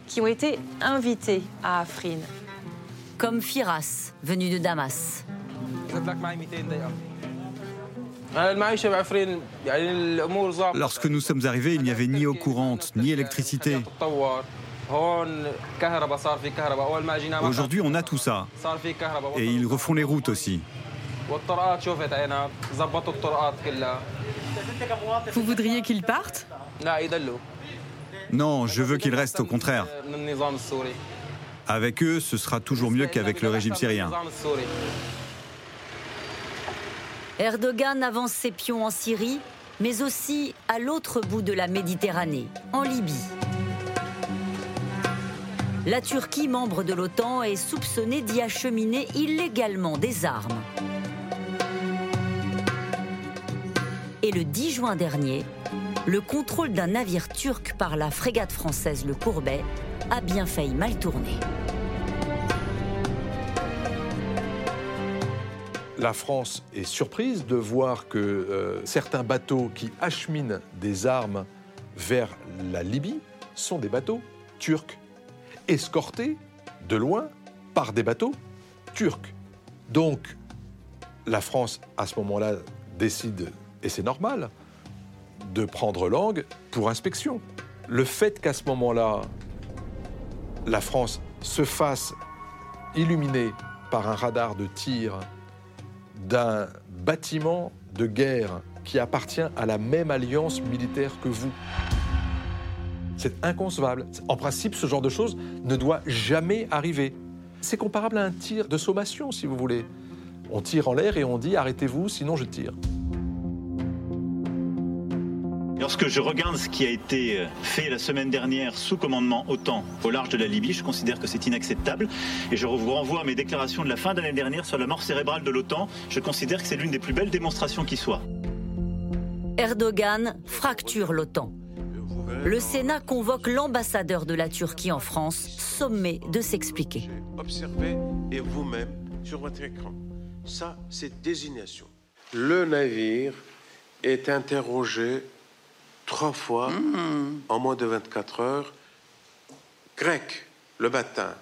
qui ont été invitées à Afrin. Comme Firas, venu de Damas. Lorsque nous sommes arrivés, il n'y avait ni eau courante, ni électricité. Aujourd'hui, on a tout ça. Et ils refont les routes aussi. Vous voudriez qu'ils partent Non, je veux qu'ils restent au contraire. Avec eux, ce sera toujours mieux qu'avec le régime syrien. Erdogan avance ses pions en Syrie, mais aussi à l'autre bout de la Méditerranée, en Libye. La Turquie, membre de l'OTAN, est soupçonnée d'y acheminer illégalement des armes. Et le 10 juin dernier, le contrôle d'un navire turc par la frégate française Le Courbet a bien failli mal tourner. La France est surprise de voir que euh, certains bateaux qui acheminent des armes vers la Libye sont des bateaux turcs, escortés de loin par des bateaux turcs. Donc, la France, à ce moment-là, décide, et c'est normal, de prendre langue pour inspection. Le fait qu'à ce moment-là, la France se fasse illuminer par un radar de tir d'un bâtiment de guerre qui appartient à la même alliance militaire que vous. C'est inconcevable. En principe, ce genre de choses ne doit jamais arriver. C'est comparable à un tir de sommation, si vous voulez. On tire en l'air et on dit arrêtez-vous, sinon je tire. Lorsque je regarde ce qui a été euh, fait la semaine dernière sous commandement OTAN au large de la Libye, je considère que c'est inacceptable. Et je vous renvoie à mes déclarations de la fin d'année dernière sur la mort cérébrale de l'OTAN. Je considère que c'est l'une des plus belles démonstrations qui soit. Erdogan fracture l'OTAN. Le Sénat convoque l'ambassadeur de la Turquie en France, sommé de s'expliquer. Observez et vous-même sur votre écran. Ça, c'est désignation. Le navire est interrogé trois fois mm. en moins de 24 heures. Grec, le matin,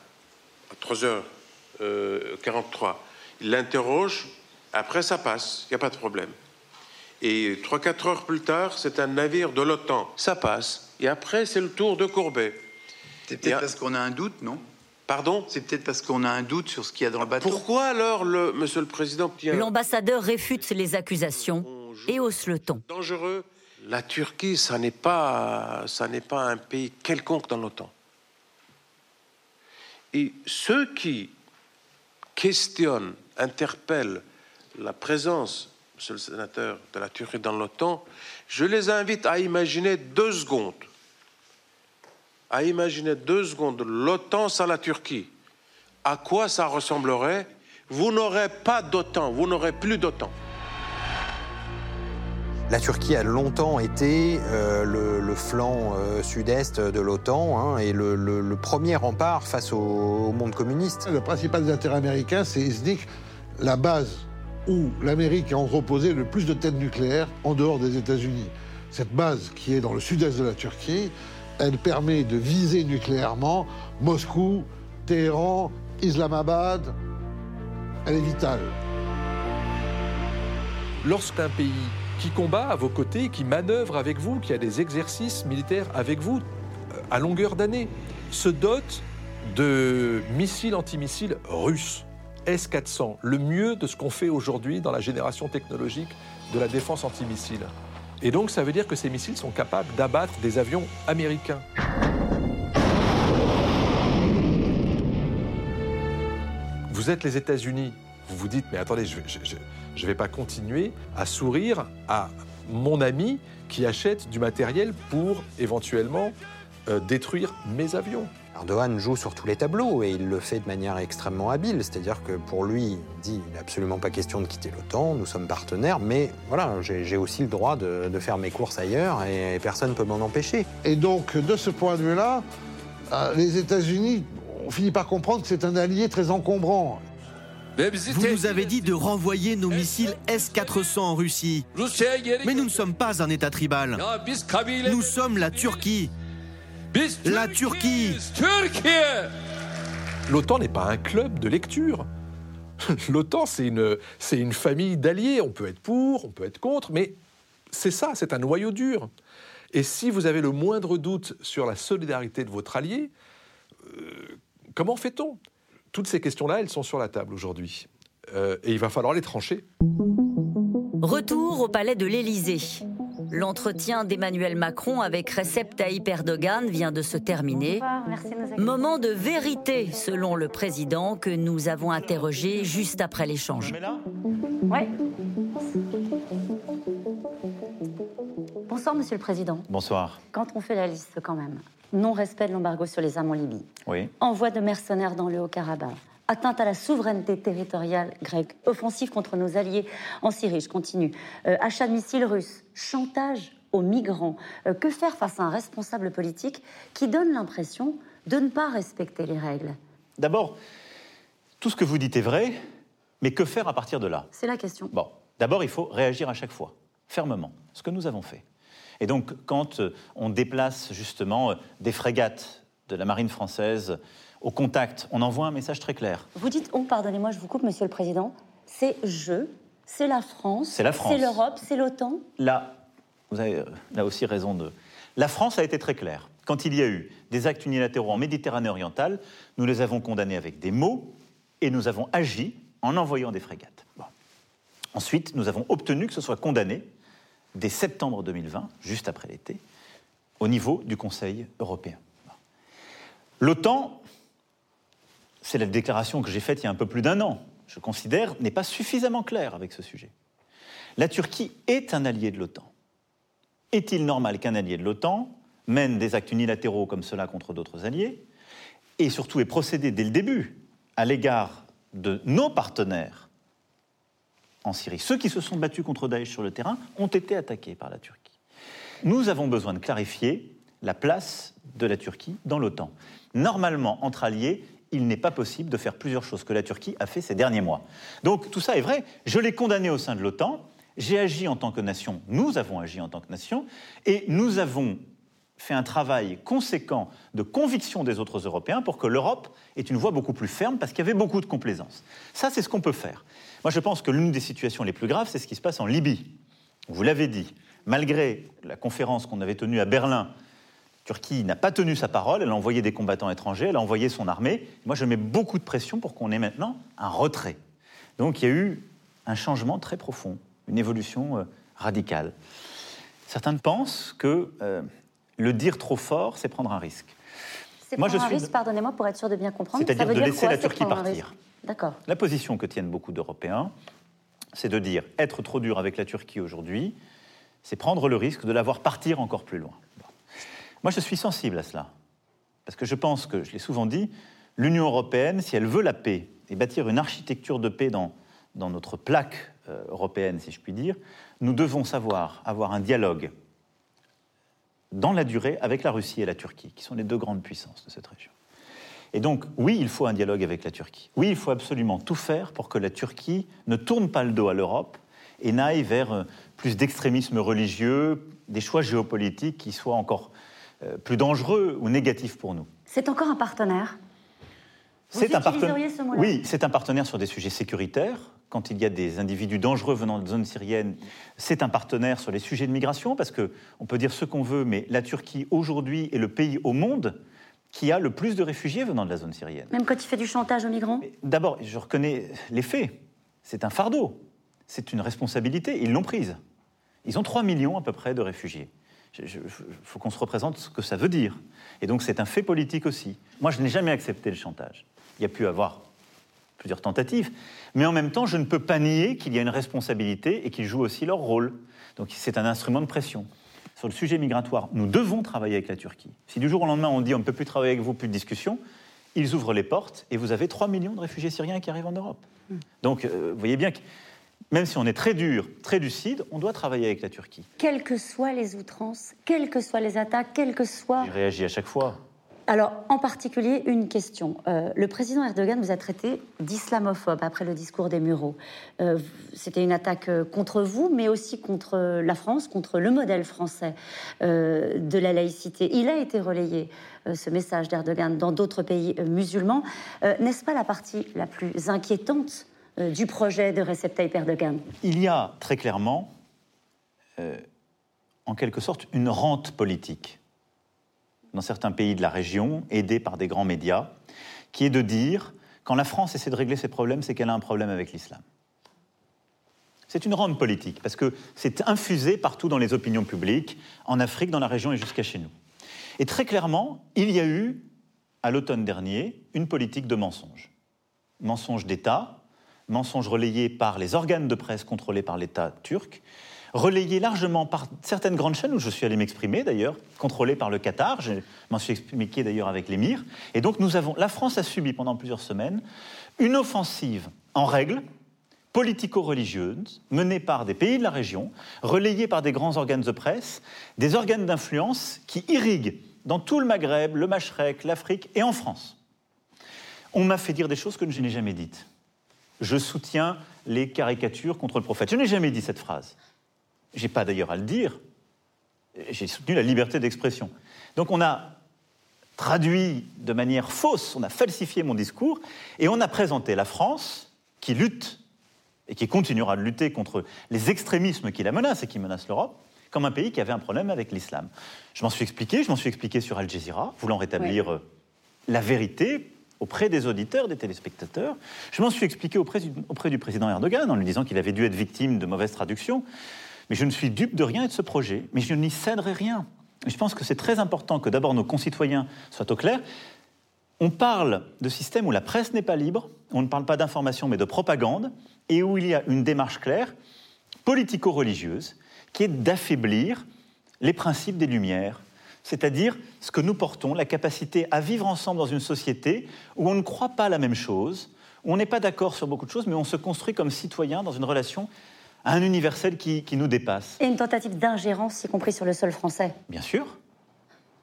à 3h43, euh, il l'interroge, après ça passe, il n'y a pas de problème. Et 3-4 heures plus tard, c'est un navire de l'OTAN, ça passe. Et après, c'est le tour de Courbet. C'est peut-être parce qu'on a un doute, non? Pardon? C'est peut-être parce qu'on a un doute sur ce qu'il y a dans le bateau. Pourquoi alors, le, Monsieur le Président L'ambassadeur réfute les accusations et hausse le ton. Dangereux la Turquie, ça n'est pas, un pays quelconque dans l'OTAN. Et ceux qui questionnent, interpellent la présence, monsieur le sénateur, de la Turquie dans l'OTAN, je les invite à imaginer deux secondes, à imaginer deux secondes l'OTAN sans la Turquie. À quoi ça ressemblerait? Vous n'aurez pas d'OTAN, vous n'aurez plus d'OTAN. La Turquie a longtemps été euh, le, flanc euh, sud-est de l'OTAN hein, et le, premier rempart face au, monde communiste. Le principal des intérêts américains, c'est Iznik, la base où l'Amérique a entreposé le plus de têtes nucléaires en dehors des États-Unis. Cette base, qui est dans le sud-est de la Turquie, elle permet de viser nucléairement Moscou, Téhéran, Islamabad. Elle est vitale. Lorsqu'un pays qui combat à vos côtés, qui manœuvre avec vous, qui a des exercices militaires avec vous euh, à longueur d'année, se dote de missiles antimissiles russes, S-400, le mieux de ce qu'on fait aujourd'hui dans la génération technologique de la défense antimissile. Et donc ça veut dire que ces missiles sont capables d'abattre des avions américains. Vous êtes les États-Unis, vous vous dites, mais attendez, je ne vais pas continuer à sourire à mon ami qui achète du matériel pour éventuellement euh, détruire mes avions. Erdogan joue sur tous les tableaux et il le fait de manière extrêmement habile. C'est-à-dire que pour lui, il dit il n'est absolument pas question de quitter l'OTAN, nous sommes partenaires, mais voilà, j'ai aussi le droit de, faire mes courses ailleurs et, personne ne peut m'en empêcher. Et donc, de ce point de vue-là, euh, les États-Unis ont fini par comprendre que c'est un allié très encombrant. Vous nous avez dit de renvoyer nos missiles S-400 en Russie. Mais nous ne sommes pas un État tribal. Nous sommes la Turquie. La Turquie L'OTAN n'est pas un club de lecture. [laughs] L'OTAN, c'est une, c'est une famille d'alliés. On peut être pour, on peut être contre, mais c'est ça, c'est un noyau dur. Et si vous avez le moindre doute sur la solidarité de votre allié, euh, comment fait-on? Toutes ces questions-là, elles sont sur la table aujourd'hui. Euh, et il va falloir les trancher. Retour au palais de l'Élysée. L'entretien d'Emmanuel Macron avec Recep Tayyip Erdogan vient de se terminer. Moment de vérité, selon le président que nous avons interrogé juste après l'échange. Oui. Bonsoir, Monsieur le Président. Bonsoir. Quand on fait la liste, quand même, non-respect de l'embargo sur les armes en Libye, oui. envoi de mercenaires dans le Haut-Karabakh, atteinte à la souveraineté territoriale grecque, offensive contre nos alliés en Syrie, je continue, euh, achat de missiles russes, chantage aux migrants. Euh, que faire face à un responsable politique qui donne l'impression de ne pas respecter les règles? D'abord, tout ce que vous dites est vrai, mais que faire à partir de là? C'est la question. Bon, d'abord, il faut réagir à chaque fois, fermement, ce que nous avons fait. Et donc, quand euh, on déplace justement des frégates de la marine française au contact, on envoie un message très clair. Vous dites on, pardonnez-moi, je vous coupe, Monsieur le Président. C'est je, c'est la France, c'est la France, c'est l'Europe, c'est l'OTAN. Là, vous avez euh, là aussi raison de. La France a été très claire. Quand il y a eu des actes unilatéraux en Méditerranée orientale, nous les avons condamnés avec des mots et nous avons agi en envoyant des frégates. Ensuite, nous avons obtenu que ce soit condamné dès septembre 2020, juste après l'été, au niveau du Conseil européen. L'OTAN c'est la déclaration que j'ai faite il y a un peu plus d'un an, je considère, n'est pas suffisamment claire avec ce sujet. La Turquie est un allié de l'OTAN. Est-il normal qu'un allié de l'OTAN mène des actes unilatéraux comme cela contre d'autres alliés et surtout ait procédé dès le début à l'égard de nos partenaires en Syrie Ceux qui se sont battus contre Daesh sur le terrain ont été attaqués par la Turquie. Nous avons besoin de clarifier la place de la Turquie dans l'OTAN. Normalement, entre alliés, il n'est pas possible de faire plusieurs choses que la Turquie a fait ces derniers mois. Donc tout ça est vrai. Je l'ai condamné au sein de l'OTAN. J'ai agi en tant que nation. Nous avons agi en tant que nation. Et nous avons fait un travail conséquent de conviction des autres Européens pour que l'Europe ait une voix beaucoup plus ferme parce qu'il y avait beaucoup de complaisance. Ça, c'est ce qu'on peut faire. Moi, je pense que l'une des situations les plus graves, c'est ce qui se passe en Libye. Vous l'avez dit, malgré la conférence qu'on avait tenue à Berlin Turquie n'a pas tenu sa parole, elle a envoyé des combattants étrangers, elle a envoyé son armée. Moi, je mets beaucoup de pression pour qu'on ait maintenant un retrait. Donc il y a eu un changement très profond, une évolution euh, radicale. Certains pensent que euh, le dire trop fort, c'est prendre un risque. C'est prendre je un risque, pardonnez-moi, pour être sûr de bien comprendre. C'est-à-dire de laisser la Turquie partir. D'accord. La position que tiennent beaucoup d'Européens, c'est de dire être trop dur avec la Turquie aujourd'hui, c'est prendre le risque de la voir partir encore plus loin. Moi, je suis sensible à cela. Parce que je pense que, je l'ai souvent dit, l'Union européenne, si elle veut la paix et bâtir une architecture de paix dans, dans notre plaque euh, européenne, si je puis dire, nous devons savoir avoir un dialogue dans la durée avec la Russie et la Turquie, qui sont les deux grandes puissances de cette région. Et donc, oui, il faut un dialogue avec la Turquie. Oui, il faut absolument tout faire pour que la Turquie ne tourne pas le dos à l'Europe et n'aille vers euh, plus d'extrémisme religieux, des choix géopolitiques qui soient encore euh, plus dangereux ou négatif pour nous. C'est encore un partenaire? C'est un partenaire. Oui, c'est un partenaire sur des sujets sécuritaires. Quand il y a des individus dangereux venant de zone syrienne, c'est un partenaire sur les sujets de migration, parce que on peut dire ce qu'on veut, mais la Turquie aujourd'hui est le pays au monde qui a le plus de réfugiés venant de la zone syrienne. Même quand il fait du chantage aux migrants? D'abord, je reconnais les faits. C'est un fardeau. C'est une responsabilité. Ils l'ont prise. Ils ont 3 millions à peu près de réfugiés. Il faut qu'on se représente ce que ça veut dire. Et donc c'est un fait politique aussi. Moi, je n'ai jamais accepté le chantage. Il y a pu avoir plusieurs tentatives, mais en même temps, je ne peux pas nier qu'il y a une responsabilité et qu'ils jouent aussi leur rôle. Donc c'est un instrument de pression. Sur le sujet migratoire, nous devons travailler avec la Turquie. Si du jour au lendemain on dit on ne peut plus travailler avec vous, plus de discussion, ils ouvrent les portes et vous avez 3 millions de réfugiés syriens qui arrivent en Europe. Hmm. Donc euh, vous voyez bien que même si on est très dur, très lucide, on doit travailler avec la Turquie. Quelles que soient les outrances, quelles que soient les attaques, quelles que soient... Il réagit à chaque fois. Alors, en particulier, une question. Euh, le président Erdogan vous a traité d'islamophobe après le discours des Mureaux. Euh, c'était une attaque euh, contre vous, mais aussi contre la France, contre le modèle français de la laïcité. Il a été relayé, ce message d'Erdogan, dans d'autres pays musulmans. N'est-ce pas la partie la plus inquiétante du projet de Recep Erdogan? Il y a très clairement, en quelque sorte, une rente politique dans certains pays de la région, aidés par des grands médias, qui est de dire, quand la France essaie de régler ses problèmes, c'est qu'elle a un problème avec l'islam. C'est une rente politique, parce que c'est infusé partout dans les opinions publiques, en Afrique, dans la région et jusqu'à chez nous. Et très clairement, il y a eu, à l'automne dernier, une politique de mensonge. Mensonge d'État, mensonge relayé par les organes de presse contrôlés par l'État turc, relayé largement par certaines grandes chaînes où je suis allé m'exprimer d'ailleurs, contrôlées par le Qatar, je m'en suis expliqué d'ailleurs avec l'émir. Et donc nous avons, la France a subi pendant plusieurs semaines une offensive en règle, politico-religieuse, menée par des pays de la région, relayée par des grands organes de presse, des organes d'influence qui irriguent dans tout le Maghreb, le Machrek, l'Afrique et en France. On m'a fait dire des choses que je n'ai jamais dites. Je soutiens les caricatures contre le prophète. Je n'ai jamais dit cette phrase. Je n'ai pas d'ailleurs à le dire. J'ai soutenu la liberté d'expression. Donc on a traduit de manière fausse, on a falsifié mon discours et on a présenté la France qui lutte et qui continuera de lutter contre les extrémismes qui la menacent et qui menacent l'Europe, comme un pays qui avait un problème avec l'islam. Je m'en suis expliqué, je m'en suis expliqué sur Al Jazeera, voulant rétablir euh, la vérité auprès des auditeurs, des téléspectateurs. Je m'en suis expliqué auprès du, auprès du président Erdogan en lui disant qu'il avait dû être victime de mauvaises traductions. Mais je ne suis dupe de rien et de ce projet, mais je n'y céderai rien. je pense que c'est très important que d'abord nos concitoyens soient au clair. On parle de systèmes où la presse n'est pas libre, on ne parle pas d'information mais de propagande, et où il y a une démarche claire, politico-religieuse, qui est d'affaiblir les principes des Lumières, c'est-à-dire ce que nous portons, la capacité à vivre ensemble dans une société où on ne croit pas la même chose, où on n'est pas d'accord sur beaucoup de choses, mais on se construit comme citoyen dans une relation à un universel qui, qui nous dépasse. Et une tentative d'ingérence, y compris sur le sol français Bien sûr,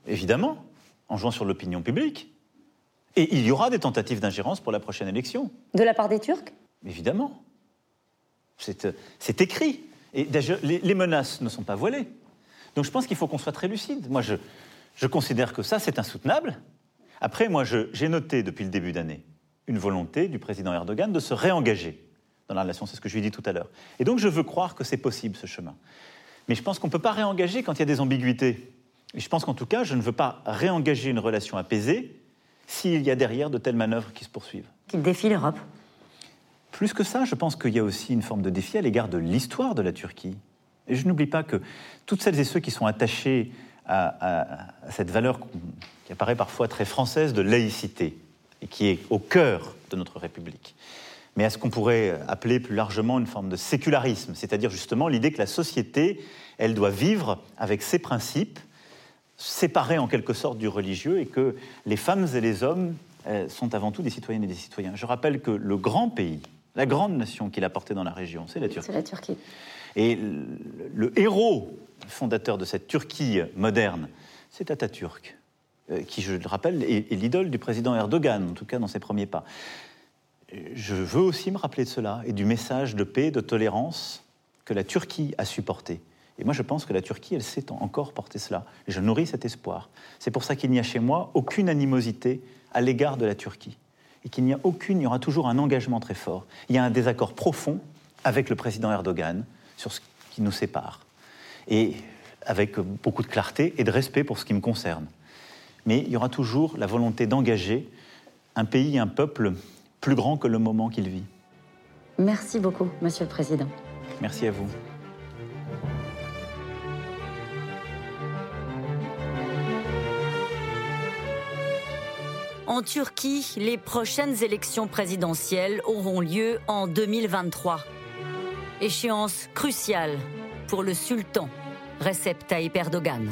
évidemment, en jouant sur l'opinion publique. Et il y aura des tentatives d'ingérence pour la prochaine élection. De la part des Turcs? Évidemment. C'est écrit. Et les, les, menaces ne sont pas voilées. Donc je pense qu'il faut qu'on soit très lucide. Moi, je, je considère que ça, c'est insoutenable. Après, moi, j'ai noté depuis le début d'année une volonté du président Erdogan de se réengager dans la relation, c'est ce que je lui ai dit tout à l'heure. Et donc je veux croire que c'est possible ce chemin. Mais je pense qu'on ne peut pas réengager quand il y a des ambiguïtés. Et je pense qu'en tout cas, je ne veux pas réengager une relation apaisée s'il y a derrière de telles manœuvres qui se poursuivent. Qui défie l'Europe plus que ça, je pense qu'il y a aussi une forme de défi à l'égard de l'histoire de la Turquie. Et je n'oublie pas que toutes celles et ceux qui sont attachés à, cette valeur qui apparaît parfois très française de laïcité, et qui est au cœur de notre République, mais à ce qu'on pourrait appeler plus largement une forme de sécularisme, c'est-à-dire justement l'idée que la société, elle doit vivre avec ses principes, séparés en quelque sorte du religieux, et que les femmes et les hommes euh, sont avant tout des citoyennes et des citoyens. Je rappelle que le grand pays, la grande nation qu'il a portée dans la région, c'est la Turquie. C'est la Turquie. Et le, héros fondateur de cette Turquie moderne, c'est Atatürk, euh, qui, je le rappelle, est, l'idole du président Erdogan, en tout cas dans ses premiers pas. Je veux aussi me rappeler de cela et du message de paix, de tolérance que la Turquie a supporté. Et moi, je pense que la Turquie, elle sait encore porter cela. Et je nourris cet espoir. C'est pour ça qu'il n'y a chez moi aucune animosité à l'égard de la Turquie et qu'il n'y a aucune, il y aura toujours un engagement très fort. Il y a un désaccord profond avec le président Erdogan sur ce qui nous sépare, et avec beaucoup de clarté et de respect pour ce qui me concerne. Mais il y aura toujours la volonté d'engager un pays, un peuple plus grand que le moment qu'il vit. Merci beaucoup, Monsieur le Président. Merci à vous. En Turquie, les prochaines élections présidentielles auront lieu en 2023. Échéance cruciale pour le sultan Recep Tayyip Erdogan.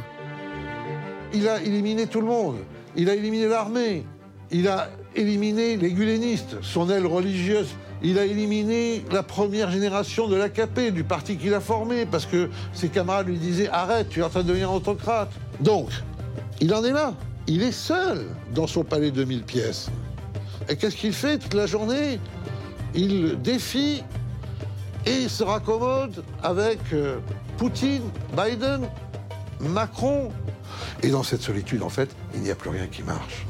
Il a éliminé tout le monde. Il a éliminé l'armée. Il a éliminé les gulenistes, son aile religieuse. Il a éliminé la première génération de l'AKP, du parti qu'il a formé, parce que ses camarades lui disaient Arrête, tu es en train de devenir autocrate. Donc, il en est là. Il est seul dans son palais de 1000 pièces. Et qu'est-ce qu'il fait toute la journée? Il défie et se raccommode avec euh, Poutine, Biden, Macron. Et dans cette solitude, en fait, il n'y a plus rien qui marche.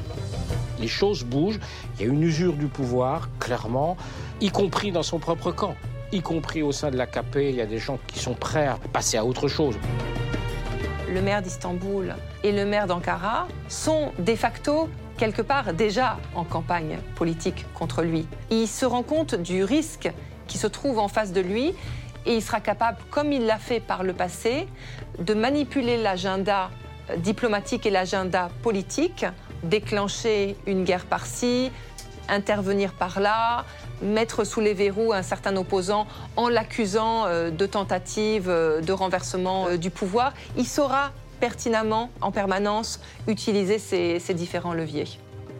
Les choses bougent, il y a une usure du pouvoir, clairement, y compris dans son propre camp, y compris au sein de l'AKP, il y a des gens qui sont prêts à passer à autre chose le maire d'Istanbul et le maire d'Ankara sont de facto quelque part déjà en campagne politique contre lui. Il se rend compte du risque qui se trouve en face de lui et il sera capable, comme il l'a fait par le passé, de manipuler l'agenda diplomatique et l'agenda politique, déclencher une guerre par-ci, intervenir par là, mettre sous les verrous un certain opposant en l'accusant euh, de tentative euh, de renversement euh, du pouvoir. Il saura pertinemment, en permanence, utiliser ces, ces différents leviers.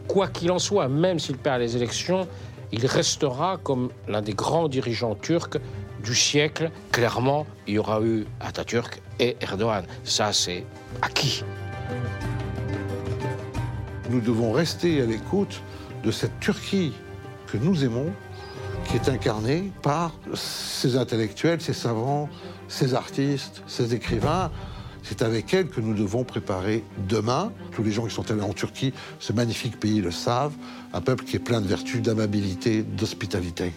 Quoi qu'il en soit, même s'il perd les élections, il restera comme l'un des grands dirigeants turcs du siècle. Clairement, il y aura eu Atatürk et Erdogan. Ça, c'est acquis. Nous devons rester à l'écoute de cette Turquie que nous aimons, qui est incarnée par ces intellectuels, ces savants, ces artistes, ces écrivains. C'est avec elle que nous devons préparer demain. Tous les gens qui sont allés en Turquie, ce magnifique pays, le savent. Un peuple qui est plein de vertus, d'amabilité, d'hospitalité.